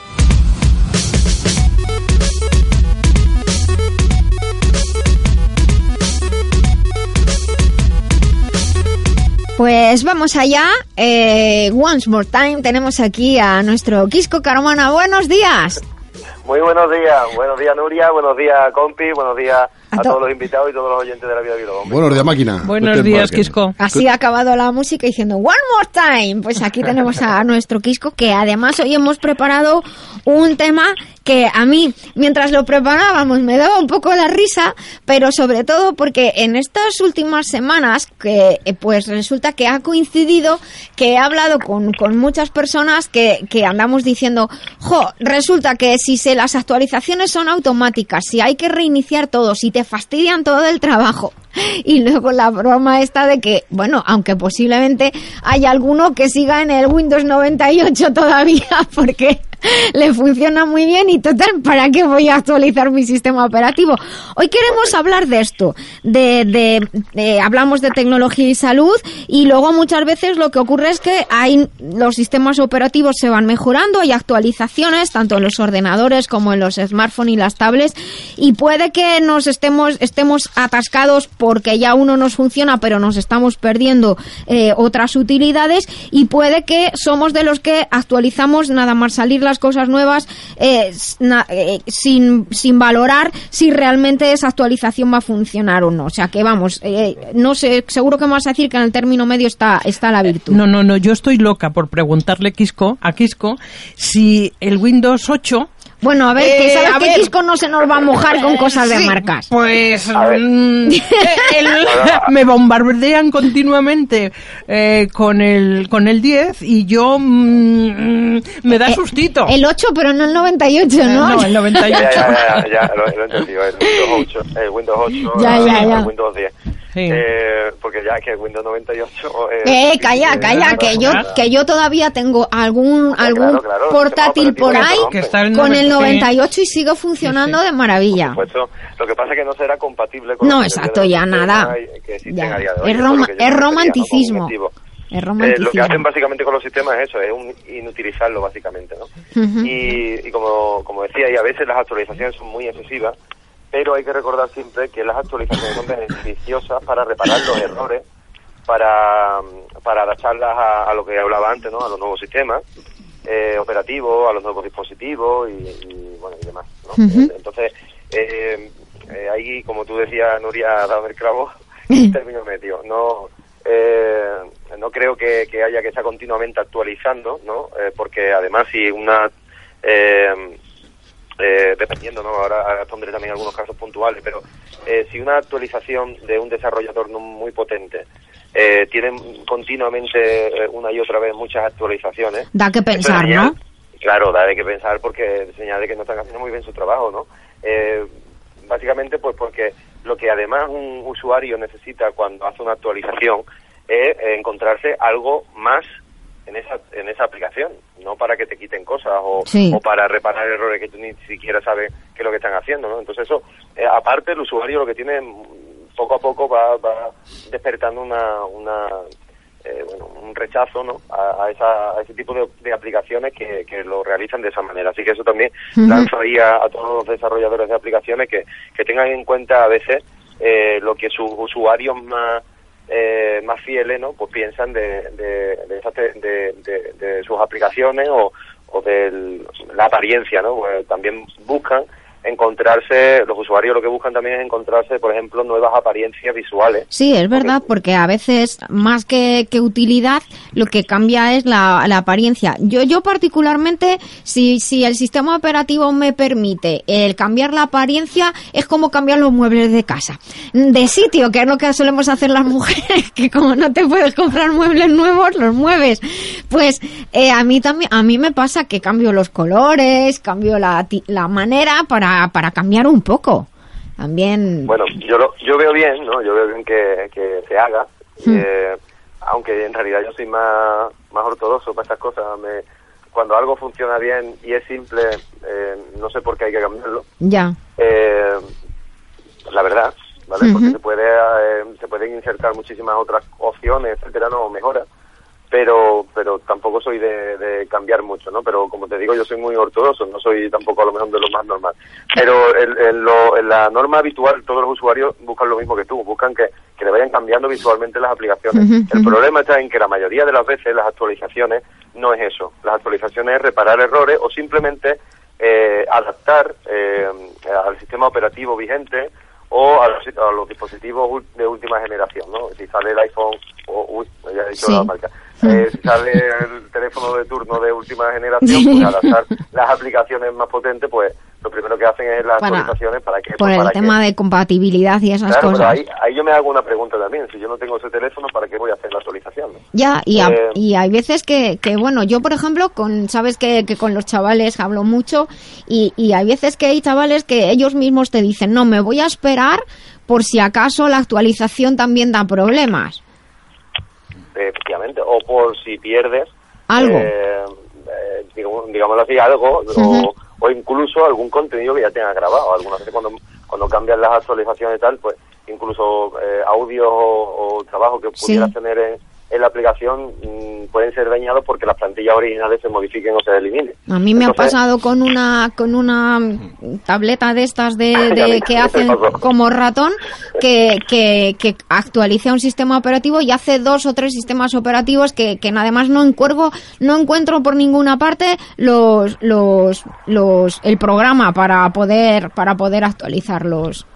Pues vamos allá. Eh, once more time. Tenemos aquí a nuestro Quisco Carmona. Buenos días. Muy buenos días, buenos días Nuria, buenos días compi, buenos días a, to- todos los invitados y todos los oyentes de la vida Biloba. Buenos días, máquina. Buenos Guten días. Quisco. Así ha acabado la música diciendo One more time. Pues aquí tenemos a nuestro Quisco que además hoy hemos preparado un tema que a mí, mientras lo preparábamos, me daba un poco la risa, pero sobre todo porque en estas últimas semanas, que eh, pues resulta que ha coincidido que he hablado con, con muchas personas que, que andamos diciendo, jo, resulta que si se las actualizaciones son automáticas, si hay que reiniciar todo, si te fastidian todo el trabajo. Y luego la broma esta de que, bueno, aunque posiblemente haya alguno que siga en el Windows 98 todavía, porque le funciona muy bien y total, ¿para qué voy a actualizar mi sistema operativo? Hoy queremos hablar de esto, de, de, hablamos de tecnología y salud y luego muchas veces lo que ocurre es que hay los sistemas operativos se van mejorando, hay actualizaciones tanto en los ordenadores como en los smartphones y las tablets y puede que nos estemos estemos atascados porque ya uno nos funciona pero nos estamos perdiendo eh, otras utilidades y puede que somos de los que actualizamos nada más salir las cosas nuevas eh, eh, sin, sin valorar si realmente esa actualización va a funcionar o no. O sea que vamos, eh, no sé, seguro que me vas a decir que en el término medio está, está la virtud. No, no, no, yo estoy loca por preguntarle Quisco, a Quisco si el Windows 8 bueno, a ver, que eh, sabes que Quisco no se nos va a mojar con cosas de marcas. Pues mm, me bombardean continuamente eh, con el con el 10 y yo mm, me da eh, sustito. El 8, pero no el 98, ¿no? No, el 98. Ya, ya, ya, ya lo, he entendido. El Windows 8, el Windows 8 ya, ya, ya. el Windows 10. Eh, porque ya que Windows 98 eh, eh calla calla que yo que yo todavía tengo algún algún portátil por ahí con el 98 y sigue funcionando de maravilla. Lo que pasa es que no será compatible con no exacto ya nada. es, es romanticismo. Es eh, lo que hacen básicamente con los sistemas es eso, es un, inutilizarlo básicamente, ¿no? y, y, como, como decía, y a veces las actualizaciones son muy excesivas pero hay que recordar siempre que las actualizaciones son beneficiosas para reparar los errores, para, para adaptarlas a, lo que hablaba antes, ¿no? a los nuevos sistemas eh, operativos, a los nuevos dispositivos y, bueno y demás. Entonces, eh, eh, ahí, como tú decías, Nuria ha dado el clavo, en término medio. No, eh, no creo que, que, haya que estar continuamente actualizando, ¿no? porque además si una eh, eh, dependiendo, ¿no? Ahora, pondré también algunos casos puntuales, pero eh, si una actualización de un desarrollador no muy potente eh, tiene continuamente eh, una y otra vez muchas actualizaciones. Da que pensar, ¿no? Claro, da de que pensar porque señala que no están haciendo muy bien su trabajo, ¿no? básicamente, pues porque lo que además un usuario necesita cuando hace una actualización es encontrarse algo más en esa, en esa aplicación, no para que te quiten cosas o, o para reparar errores que tú ni siquiera sabes qué es lo que están haciendo, ¿no? Entonces eso, eh, aparte el usuario lo que tiene poco a poco va, va despertando una, una eh, bueno, un rechazo ¿no? a, esa, a ese tipo de, aplicaciones que, que, lo realizan de esa manera. Así que eso también lanzo ahí a, todos los desarrolladores de aplicaciones que, que tengan en cuenta a veces eh, lo que sus usuarios más eh, más fieles, ¿no? Pues piensan de, de, de, de, sus aplicaciones o, o de la apariencia, ¿no? Pues también buscan encontrarse, los usuarios lo que buscan también es encontrarse, por ejemplo, nuevas apariencias visuales. Sí, es verdad, porque a veces más que, que utilidad, lo que cambia es la, la, apariencia. Yo, yo particularmente, si, si el sistema operativo me permite el cambiar la apariencia, es como cambiar los muebles de casa. De sitio, que es lo que solemos hacer las mujeres, que como no te puedes comprar muebles nuevos, los mueves. Pues eh, a mí también, a mí me pasa que cambio los colores, cambio la, la manera para para, cambiar un poco. También. Bueno, yo, yo veo bien, ¿no? Yo veo bien que, que se haga. Hmm. Eh, aunque en realidad yo soy más, más ortodoxo para estas cosas. Me, cuando algo funciona bien y es simple, eh, no sé por qué hay que cambiarlo. Ya. Eh, la verdad, ¿vale? Porque se, puede, se pueden insertar muchísimas otras opciones, etcétera, no, mejoras pero pero tampoco soy de, cambiar mucho, ¿no? Pero como te digo, yo soy muy ortodoxo, no soy tampoco a lo mejor de lo más normal. Pero en, la norma habitual todos los usuarios buscan lo mismo que tú, buscan que, que le vayan cambiando visualmente las aplicaciones. El problema está en que la mayoría de las veces las actualizaciones no es eso. Las actualizaciones es reparar errores o simplemente eh, adaptar eh, al sistema operativo vigente o a los, dispositivos de última generación, ¿no? Si sale el iPhone, o, uy, ya he dicho la marca, eh, si sale el teléfono de turno de última generación, pues al hacer las aplicaciones más potentes, pues lo primero que hacen es las actualizaciones para que... Por el tema de compatibilidad y esas cosas. ahí, ahí, yo me hago una pregunta también. Si yo no tengo ese teléfono, ¿para qué voy a hacer la actualización? Ya, y, eh, y hay veces que, que, bueno, yo por ejemplo, con sabes que, que con los chavales hablo mucho y, y hay veces que hay chavales que ellos mismos te dicen, no, me voy a esperar por si acaso la actualización también da problemas. O por si pierdes algo. Eh, eh, digámoslo así, algo o, o, incluso algún contenido que ya tenga grabado. Algunas veces cuando, cuando cambian las actualizaciones y tal, pues incluso eh, audios o, o, trabajo que pudieras tener en, en la aplicación mm, pueden ser dañados porque las plantillas originales se modifiquen o se eliminen. A mí me ha pasado con una con una tableta de estas de, que hacen como ratón que, que, que actualicé un sistema operativo y hace dos o tres sistemas operativos que, que además no encuergo, no encuentro por ninguna parte los los los el programa para poder para poder actualizarlos.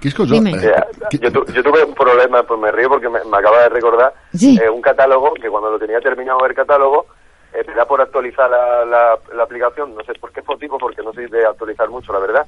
Quisco, yo, eh, yo, yo, tuve un problema, pues me río porque me, acaba de recordar eh, un catálogo que cuando lo tenía terminado el catálogo, eh, me da por actualizar la, la, aplicación, no sé por qué motivo, porque no soy de actualizar mucho, la verdad,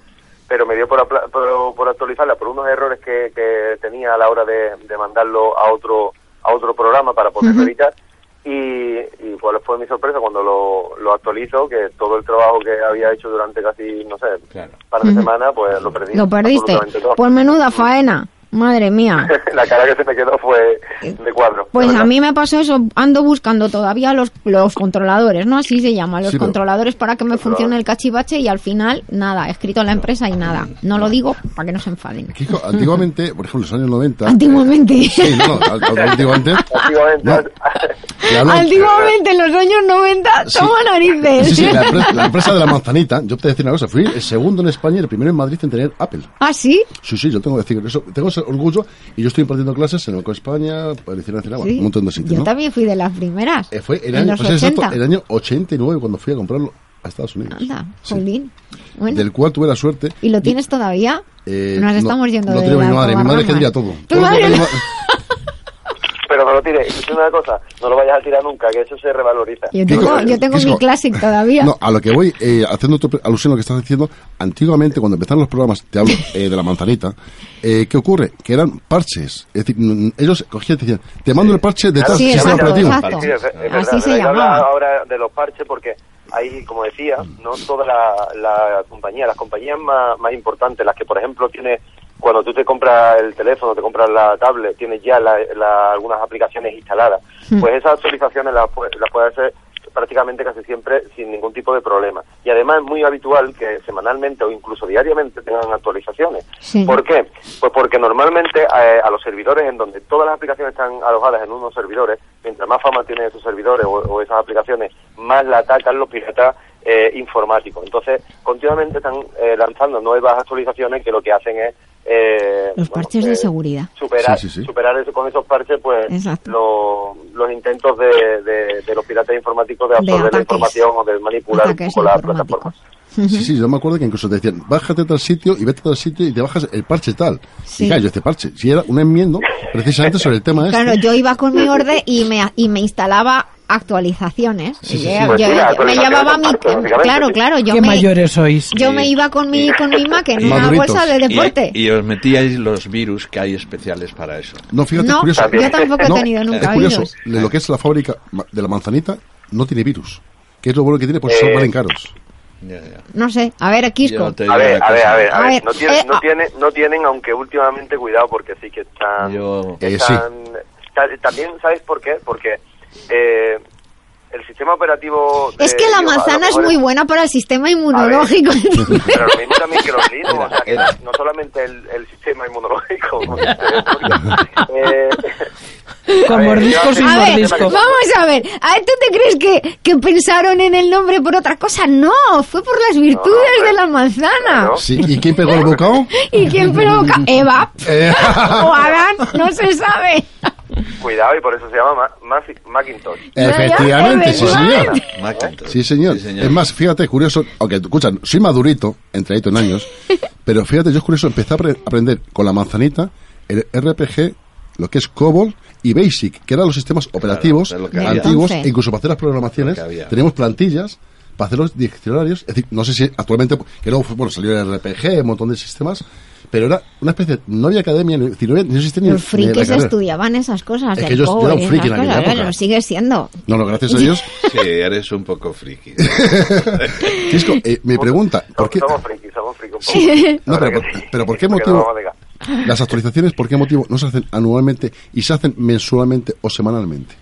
pero me dio por, por, por actualizarla por unos errores que, que, tenía a la hora de, de mandarlo a otro a otro programa para poderlo editar y, y cuál fue mi sorpresa cuando lo, lo actualizo, que todo el trabajo que había hecho durante casi, no sé, un par de semanas, pues lo perdí. Lo perdiste. Pues menuda faena. Madre mía. la cara que se me quedó fue de cuadro. Pues a mí me pasó eso, ando buscando todavía los, los controladores, ¿no? Así se llama, los controladores para que me funcione el cachivache y al final, nada, he escrito en la empresa y nada. No lo digo para que no se enfaden. antiguamente, por ejemplo, en los años 90... Antiguamente. Sí, no, antiguamente... Antiguamente... antiguamente, en los años 90, toma narices. Sí, sí, la empresa, de la manzanita, yo te voy a decir una cosa, fui el segundo en España y el primero en Madrid en tener Apple. ¿Ah, sí? Sí, sí, yo tengo que decir eso. Tengo orgullo y yo estoy impartiendo clases en Banco España, Policía Nacional, un montón de sitios. Yo también fui de las primeras. Eh, fue el año, pues el año 89 cuando fui a comprarlo a Estados Unidos. Anda, sí. bueno. Del cual tuve la suerte. ¿Y lo tienes todavía? Eh, Nos estamos yendo no, de tiene mi madre, mi madre quería todo. ¿Tu madre? no lo tires. Es una cosa, no lo vayas a tirar nunca, que eso se revaloriza. Yo tengo, yo tengo mi Classic todavía. No, a lo que voy, eh, haciendo tu alusión a lo que estás diciendo, antiguamente cuando empezaron los programas, te hablo eh, de la manzanita, eh, ¿qué ocurre? Que eran parches. Es decir, ellos cogían y decían, te mando el parche detrás sí, del sistema operativo. Sí, es, es Así se llamaba. ahora de los parches porque hay, como decía, no toda la, la compañía, las compañías más, más importantes, las que por ejemplo tiene cuando tú te compras el teléfono, te compras la tablet, tienes ya algunas aplicaciones instaladas, hmm. pues esas actualizaciones las, las puedes hacer prácticamente casi siempre sin ningún tipo de problema. Y además es muy habitual que semanalmente o incluso diariamente tengan actualizaciones. ¿Por qué? Pues porque normalmente eh, a los servidores en donde todas las aplicaciones están alojadas en unos servidores, mientras más fama tienen esos servidores o, esas aplicaciones, más la atacan los piratas eh, informáticos. Entonces, continuamente están eh, lanzando nuevas actualizaciones que lo que hacen es eh, los parches de seguridad. Superar, superar eso, con esos parches, pues, los intentos de, de, los piratas informáticos de absorber la información o de manipular un poco la plataforma. Sí, sí, yo me acuerdo que incluso te decían, bájate a tal sitio y vete a tal sitio y te bajas el parche tal. Y claro, yo este parche, si era un enmiendo precisamente sobre el tema Claro, yo iba con mi orden y me, y me instalaba actualizaciones. yo, me llevaba mi claro, claro, yo ¿Qué me, mayores sois? Yo me iba con mi con mi Mac en una bolsa de deporte. Y, os metíais los virus que hay especiales para eso. No, fíjate, no, curioso. Yo tampoco he tenido nunca es curioso, lo que es la fábrica de la manzanita no tiene virus. Que es lo bueno que tiene, pues son eh, valen caros. No sé, a ver, Quisco. A ver, a ver, a ver, a ver, No, tienen, no, tienen, no tienen, aunque últimamente, cuidado, porque sí que están... Eh, también, ¿sabes por qué? Porque eh, el sistema operativo... es que la manzana es muy buena para el sistema inmunológico. pero lo mismo también que los Linux, o sea, que no, solamente el, el, sistema inmunológico. eh, con mordisco sin mordisco. Vamos a ver, ¿a ¿tú te crees que, que, pensaron en el nombre por otra cosa? No, fue por las virtudes de la manzana. Sí, ¿Y quién pegó el bocado? ¿Y quién pegó el bocado? Eva. Eh. o Adán, no se sabe. Cuidado, y por eso se llama Macintosh. Efectivamente, sí señor. Sí señor. Es más, fíjate, curioso, aunque escuchan, soy madurito, entradito en años, pero fíjate, yo es curioso, empecé a aprender con la manzanita el RPG, lo que es COBOL y BASIC, que eran los sistemas operativos antiguos, e incluso para hacer las programaciones, teníamos plantillas para hacer los diccionarios, es decir, no sé si actualmente, que luego bueno, salió el RPG, un montón de sistemas, pero era una especie de, no había academia, ni, no, existía ni Los frikis estudiaban esas cosas. Es que yo, era un friki en aquella época. Lo sigue siendo. No, no, gracias a Dios. sí, eres un poco friki. Kisco, eh, me pregunta, ¿por qué? Somos frikis, somos frikis No, pero, pero, ¿por qué motivo? Las actualizaciones, ¿por qué motivo no se hacen anualmente y se hacen mensualmente o semanalmente?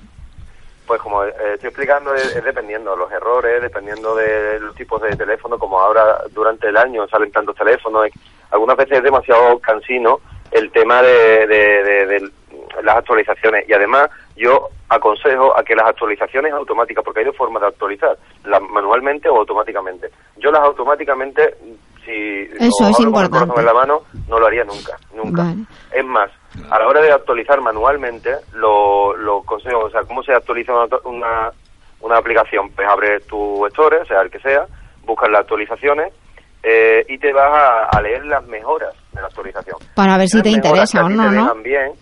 Pues como eh, estoy explicando, es, dependiendo de los errores, dependiendo de los tipos de teléfono, como ahora durante el año salen tantos teléfonos, algunas veces es demasiado cansino el tema de, de, las actualizaciones y además yo aconsejo a que las actualizaciones automáticas, porque hay dos formas de actualizar, las manualmente o automáticamente. Yo las automáticamente, si Eso es importante. en la mano, no lo haría nunca, nunca. Es más, a la hora de actualizar manualmente, lo, lo consejo, o sea, ¿cómo se actualiza una, una, aplicación? Pues abres tu store, sea el que sea, buscas las actualizaciones eh, y te vas a, leer las mejoras de la actualización. Para ver si te interesa o no, ¿no? Bien,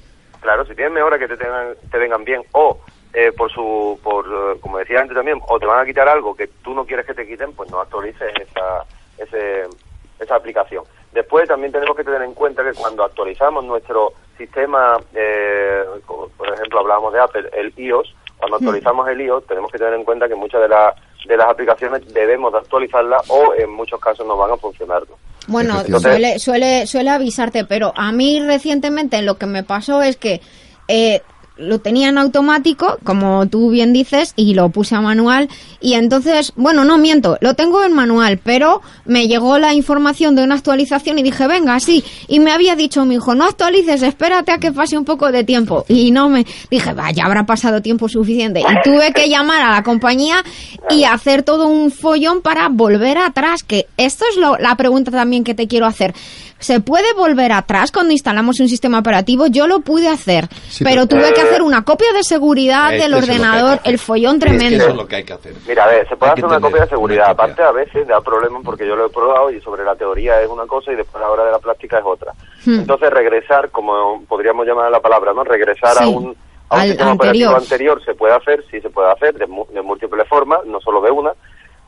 claro, si tienes mejoras que te, tengan, te vengan bien o eh, por su, por, eh, como decía antes también, o te van a quitar algo que tú no quieres que te quiten, pues no actualices esa, ese, esa aplicación. Después también tenemos que tener en cuenta que cuando actualizamos nuestro sistema, eh, por ejemplo hablábamos de Apple, el iOS, cuando actualizamos el iOS tenemos que tener en cuenta que muchas de, las de las aplicaciones debemos de actualizarlas o en muchos casos no van a funcionar. Bueno, suele, suele, suele avisarte, pero a mí recientemente lo que me pasó es que eh, lo tenía en automático, como tú bien dices, y lo puse a manual. Y entonces, bueno, no miento, lo tengo en manual, pero me llegó la información de una actualización y dije, venga, sí. Y me había dicho mi hijo, no actualices, espérate a que pase un poco de tiempo. Y no me dije, vaya, habrá pasado tiempo suficiente. Y tuve que llamar a la compañía y hacer todo un follón para volver atrás, que esto es lo, la pregunta también que te quiero hacer. ¿Se puede volver atrás cuando instalamos un sistema operativo? Yo lo pude hacer, pero tuve que hacer una copia de seguridad del ordenador, el follón tremendo. Eso es lo que hay que hacer. Mira, a ver, se puede hacer una copia de seguridad. Aparte, a veces da problemas porque yo lo he probado y sobre la teoría es una cosa y después a la hora de la práctica es otra. Hmm. Entonces, regresar, como podríamos llamar la palabra, ¿no? Regresar a un, a un sistema operativo anterior se puede hacer, sí se puede hacer de, de múltiples formas, no solo de una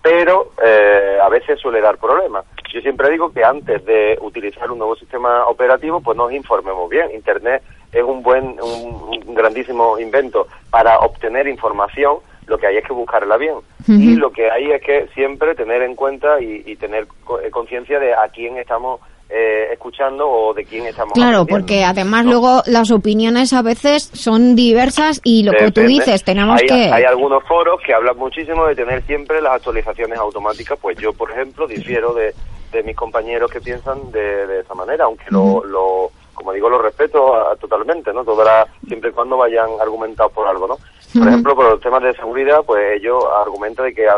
pero eh, a veces suele dar problemas. Yo siempre digo que antes de utilizar un nuevo sistema operativo, pues nos informemos bien. Internet es un buen, un, grandísimo invento para obtener información. Lo que hay es que buscarla bien. Y lo que hay es que siempre tener en cuenta y, y tener eh, conciencia de a quién estamos eh, escuchando o de quién estamos Claro, porque además luego las opiniones a veces son diversas y lo que tú dices, tenemos que... Hay algunos foros que hablan muchísimo de tener siempre las actualizaciones automáticas, pues yo, por ejemplo, difiero de, de mis compañeros que piensan de, de esa manera, aunque lo, lo, como digo, lo respeto totalmente, ¿no? Toda siempre y cuando vayan argumentados por algo, ¿no? Por ejemplo, por los temas de seguridad, pues ellos argumentan de que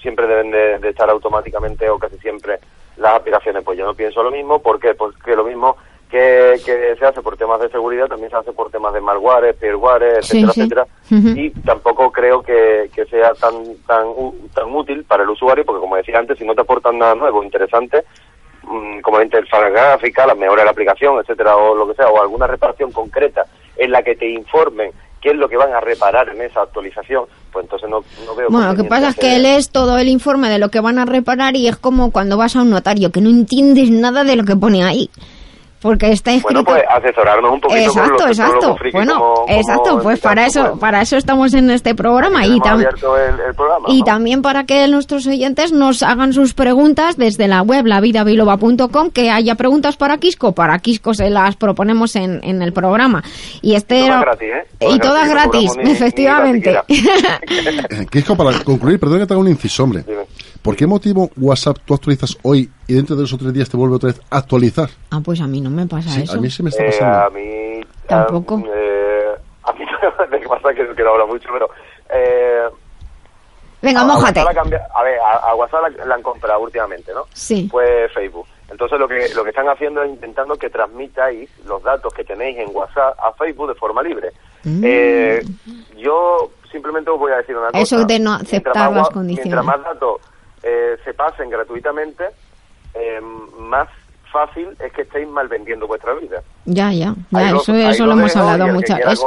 siempre deben de estar automáticamente o casi siempre las aplicaciones. Pues yo no pienso lo mismo, ¿por qué? Porque lo mismo que, que, se hace por temas de seguridad también se hace por temas de malware, peerware, etcétera, etcétera. Y tampoco creo que, que sea tan, tan, tan útil para el usuario, porque como decía antes, si no te aportan nada nuevo, interesante, como la interfaz gráfica, la mejora de la aplicación, etcétera, o lo que sea, o alguna reparación concreta en la que te informen qué es lo que van a reparar en esa actualización, pues entonces no, no veo... Bueno, lo que pasa es que lees todo el informe de lo que van a reparar y es como cuando vas a un notario, que no entiendes nada de lo que pone ahí porque está escrito... Bueno, pues asesorarnos un poquito Exacto, exacto. bueno, exacto, pues para eso pues. para eso estamos en este programa y, y también para que nuestros oyentes nos hagan sus preguntas desde la web lavidabiloba.com, que haya preguntas para Quisco, para Quisco se las proponemos en, en el programa. Y este y todas gratis, ¿eh? y todas gratis, efectivamente. Quisco, para concluir, perdón que te haga un inciso, hombre. ¿Por qué motivo WhatsApp tú actualizas hoy y dentro de dos o tres días te vuelve otra vez a actualizar? Ah, pues a mí no me pasa eso. A mí sí me está eh, pasando. a mí... Tampoco. Eh, a mí me pasa que, que no habla mucho, pero... Eh, Venga, mójate. A, a, ver, a, WhatsApp la, han comprado últimamente, ¿no? Sí. Pues Facebook. Entonces lo que lo que están haciendo es intentando que transmitáis los datos que tenéis en WhatsApp a Facebook de forma libre. Mm. Eh, yo simplemente os voy a decir una cosa. Eso de no aceptar las condiciones. Mientras más datos eh, se pasen gratuitamente, eh, más fácil es que estéis mal vendiendo vuestra vida. Ya, ya, ya eso, eso lo, hemos hablado muchas veces.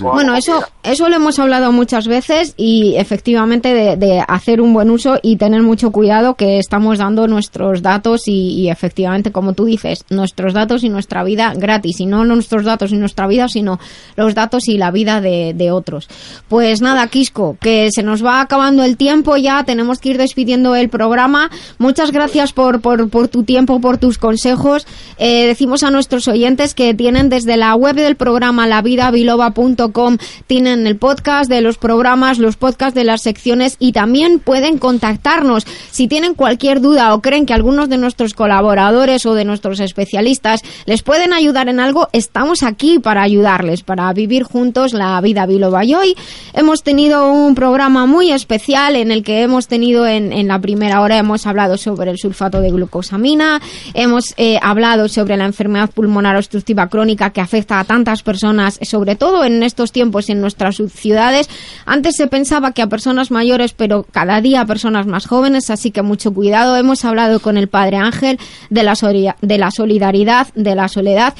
Bueno, eso, eso lo hemos hablado muchas veces y efectivamente de, hacer un buen uso y tener mucho cuidado que estamos dando nuestros datos y, efectivamente, como tú dices, nuestros datos y nuestra vida gratis. Y no nuestros datos y nuestra vida, sino los datos y la vida de, de otros. Pues nada, Quisco, que se nos va acabando el tiempo ya, tenemos que ir despidiendo el programa. Muchas gracias por, por, por tu tiempo, por tus consejos consejos. Eh, decimos a nuestros oyentes que tienen desde la web del programa lavidabiloba.com, tienen el podcast de los programas, los podcasts de las secciones y también pueden contactarnos si tienen cualquier duda o creen que algunos de nuestros colaboradores o de nuestros especialistas les pueden ayudar en algo, estamos aquí para ayudarles, para vivir juntos la vida biloba. Y hoy hemos tenido un programa muy especial en el que hemos tenido en, la primera hora, hemos hablado sobre el sulfato de glucosamina, hemos eh, hablado sobre la enfermedad pulmonar obstructiva crónica que afecta a tantas personas, sobre todo en estos tiempos en nuestras ciudades. Antes se pensaba que a personas mayores, pero cada día a personas más jóvenes, así que mucho cuidado. Hemos hablado con el Padre Ángel de la, de la solidaridad, de la soledad.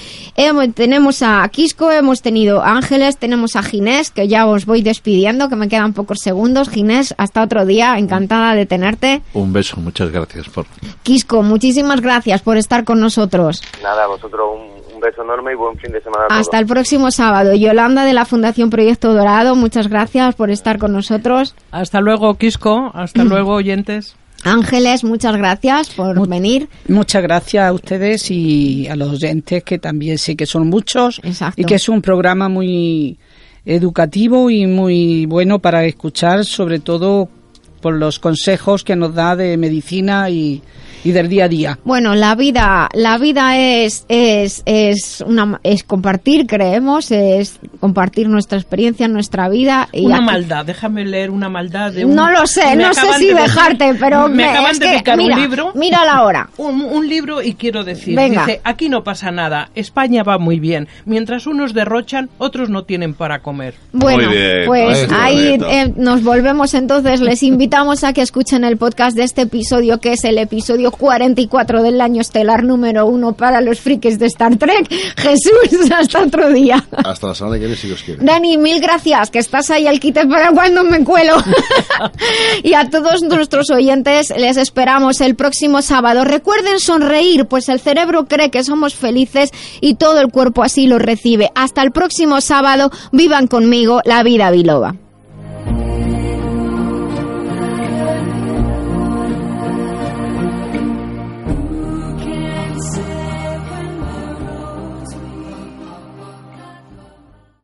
tenemos a Quisco, hemos tenido a Ángeles, tenemos a Ginés, que ya os voy despidiendo, que me quedan pocos segundos. Ginés, hasta otro día, encantada de tenerte. Un beso, muchas gracias por... Quisco, muchísimas gracias por estar con nosotros. Nada, vosotros un, beso enorme y buen fin de semana. Hasta el próximo sábado. Yolanda de la Fundación Proyecto Dorado, muchas gracias por estar con nosotros. Hasta luego, Quisco. Hasta luego, oyentes. Ángeles, muchas gracias por venir. Muchas gracias a ustedes y a los oyentes, que también sé que son muchos. Y que es un programa muy educativo y muy bueno para escuchar, sobre todo por los consejos que nos da de medicina y, y del día a día. Bueno, la vida, la vida es, es, es, una, es compartir, creemos, es compartir nuestra experiencia, nuestra vida. Y una maldad, déjame leer una maldad de un... No lo sé, no sé si dejarte, pero me, acaban de picar un libro. Mira la hora. Un, libro y quiero decir, dice, aquí no pasa nada, España va muy bien, mientras unos derrochan, otros no tienen para comer. Bueno, pues ahí eh, nos volvemos entonces, les invitamos a que escuchen el podcast de este episodio, que es el episodio 44 del año estelar número uno para los frikis de Star Trek. Jesús, hasta otro día. Hasta la semana que viene, si os quiere. Dani, mil gracias, que estás ahí al quite para cuando me cuelo. y a todos nuestros oyentes les esperamos el próximo sábado. Recuerden sonreír, pues el cerebro cree que somos felices y todo el cuerpo así lo recibe. Hasta el próximo sábado, vivan conmigo la vida biloba.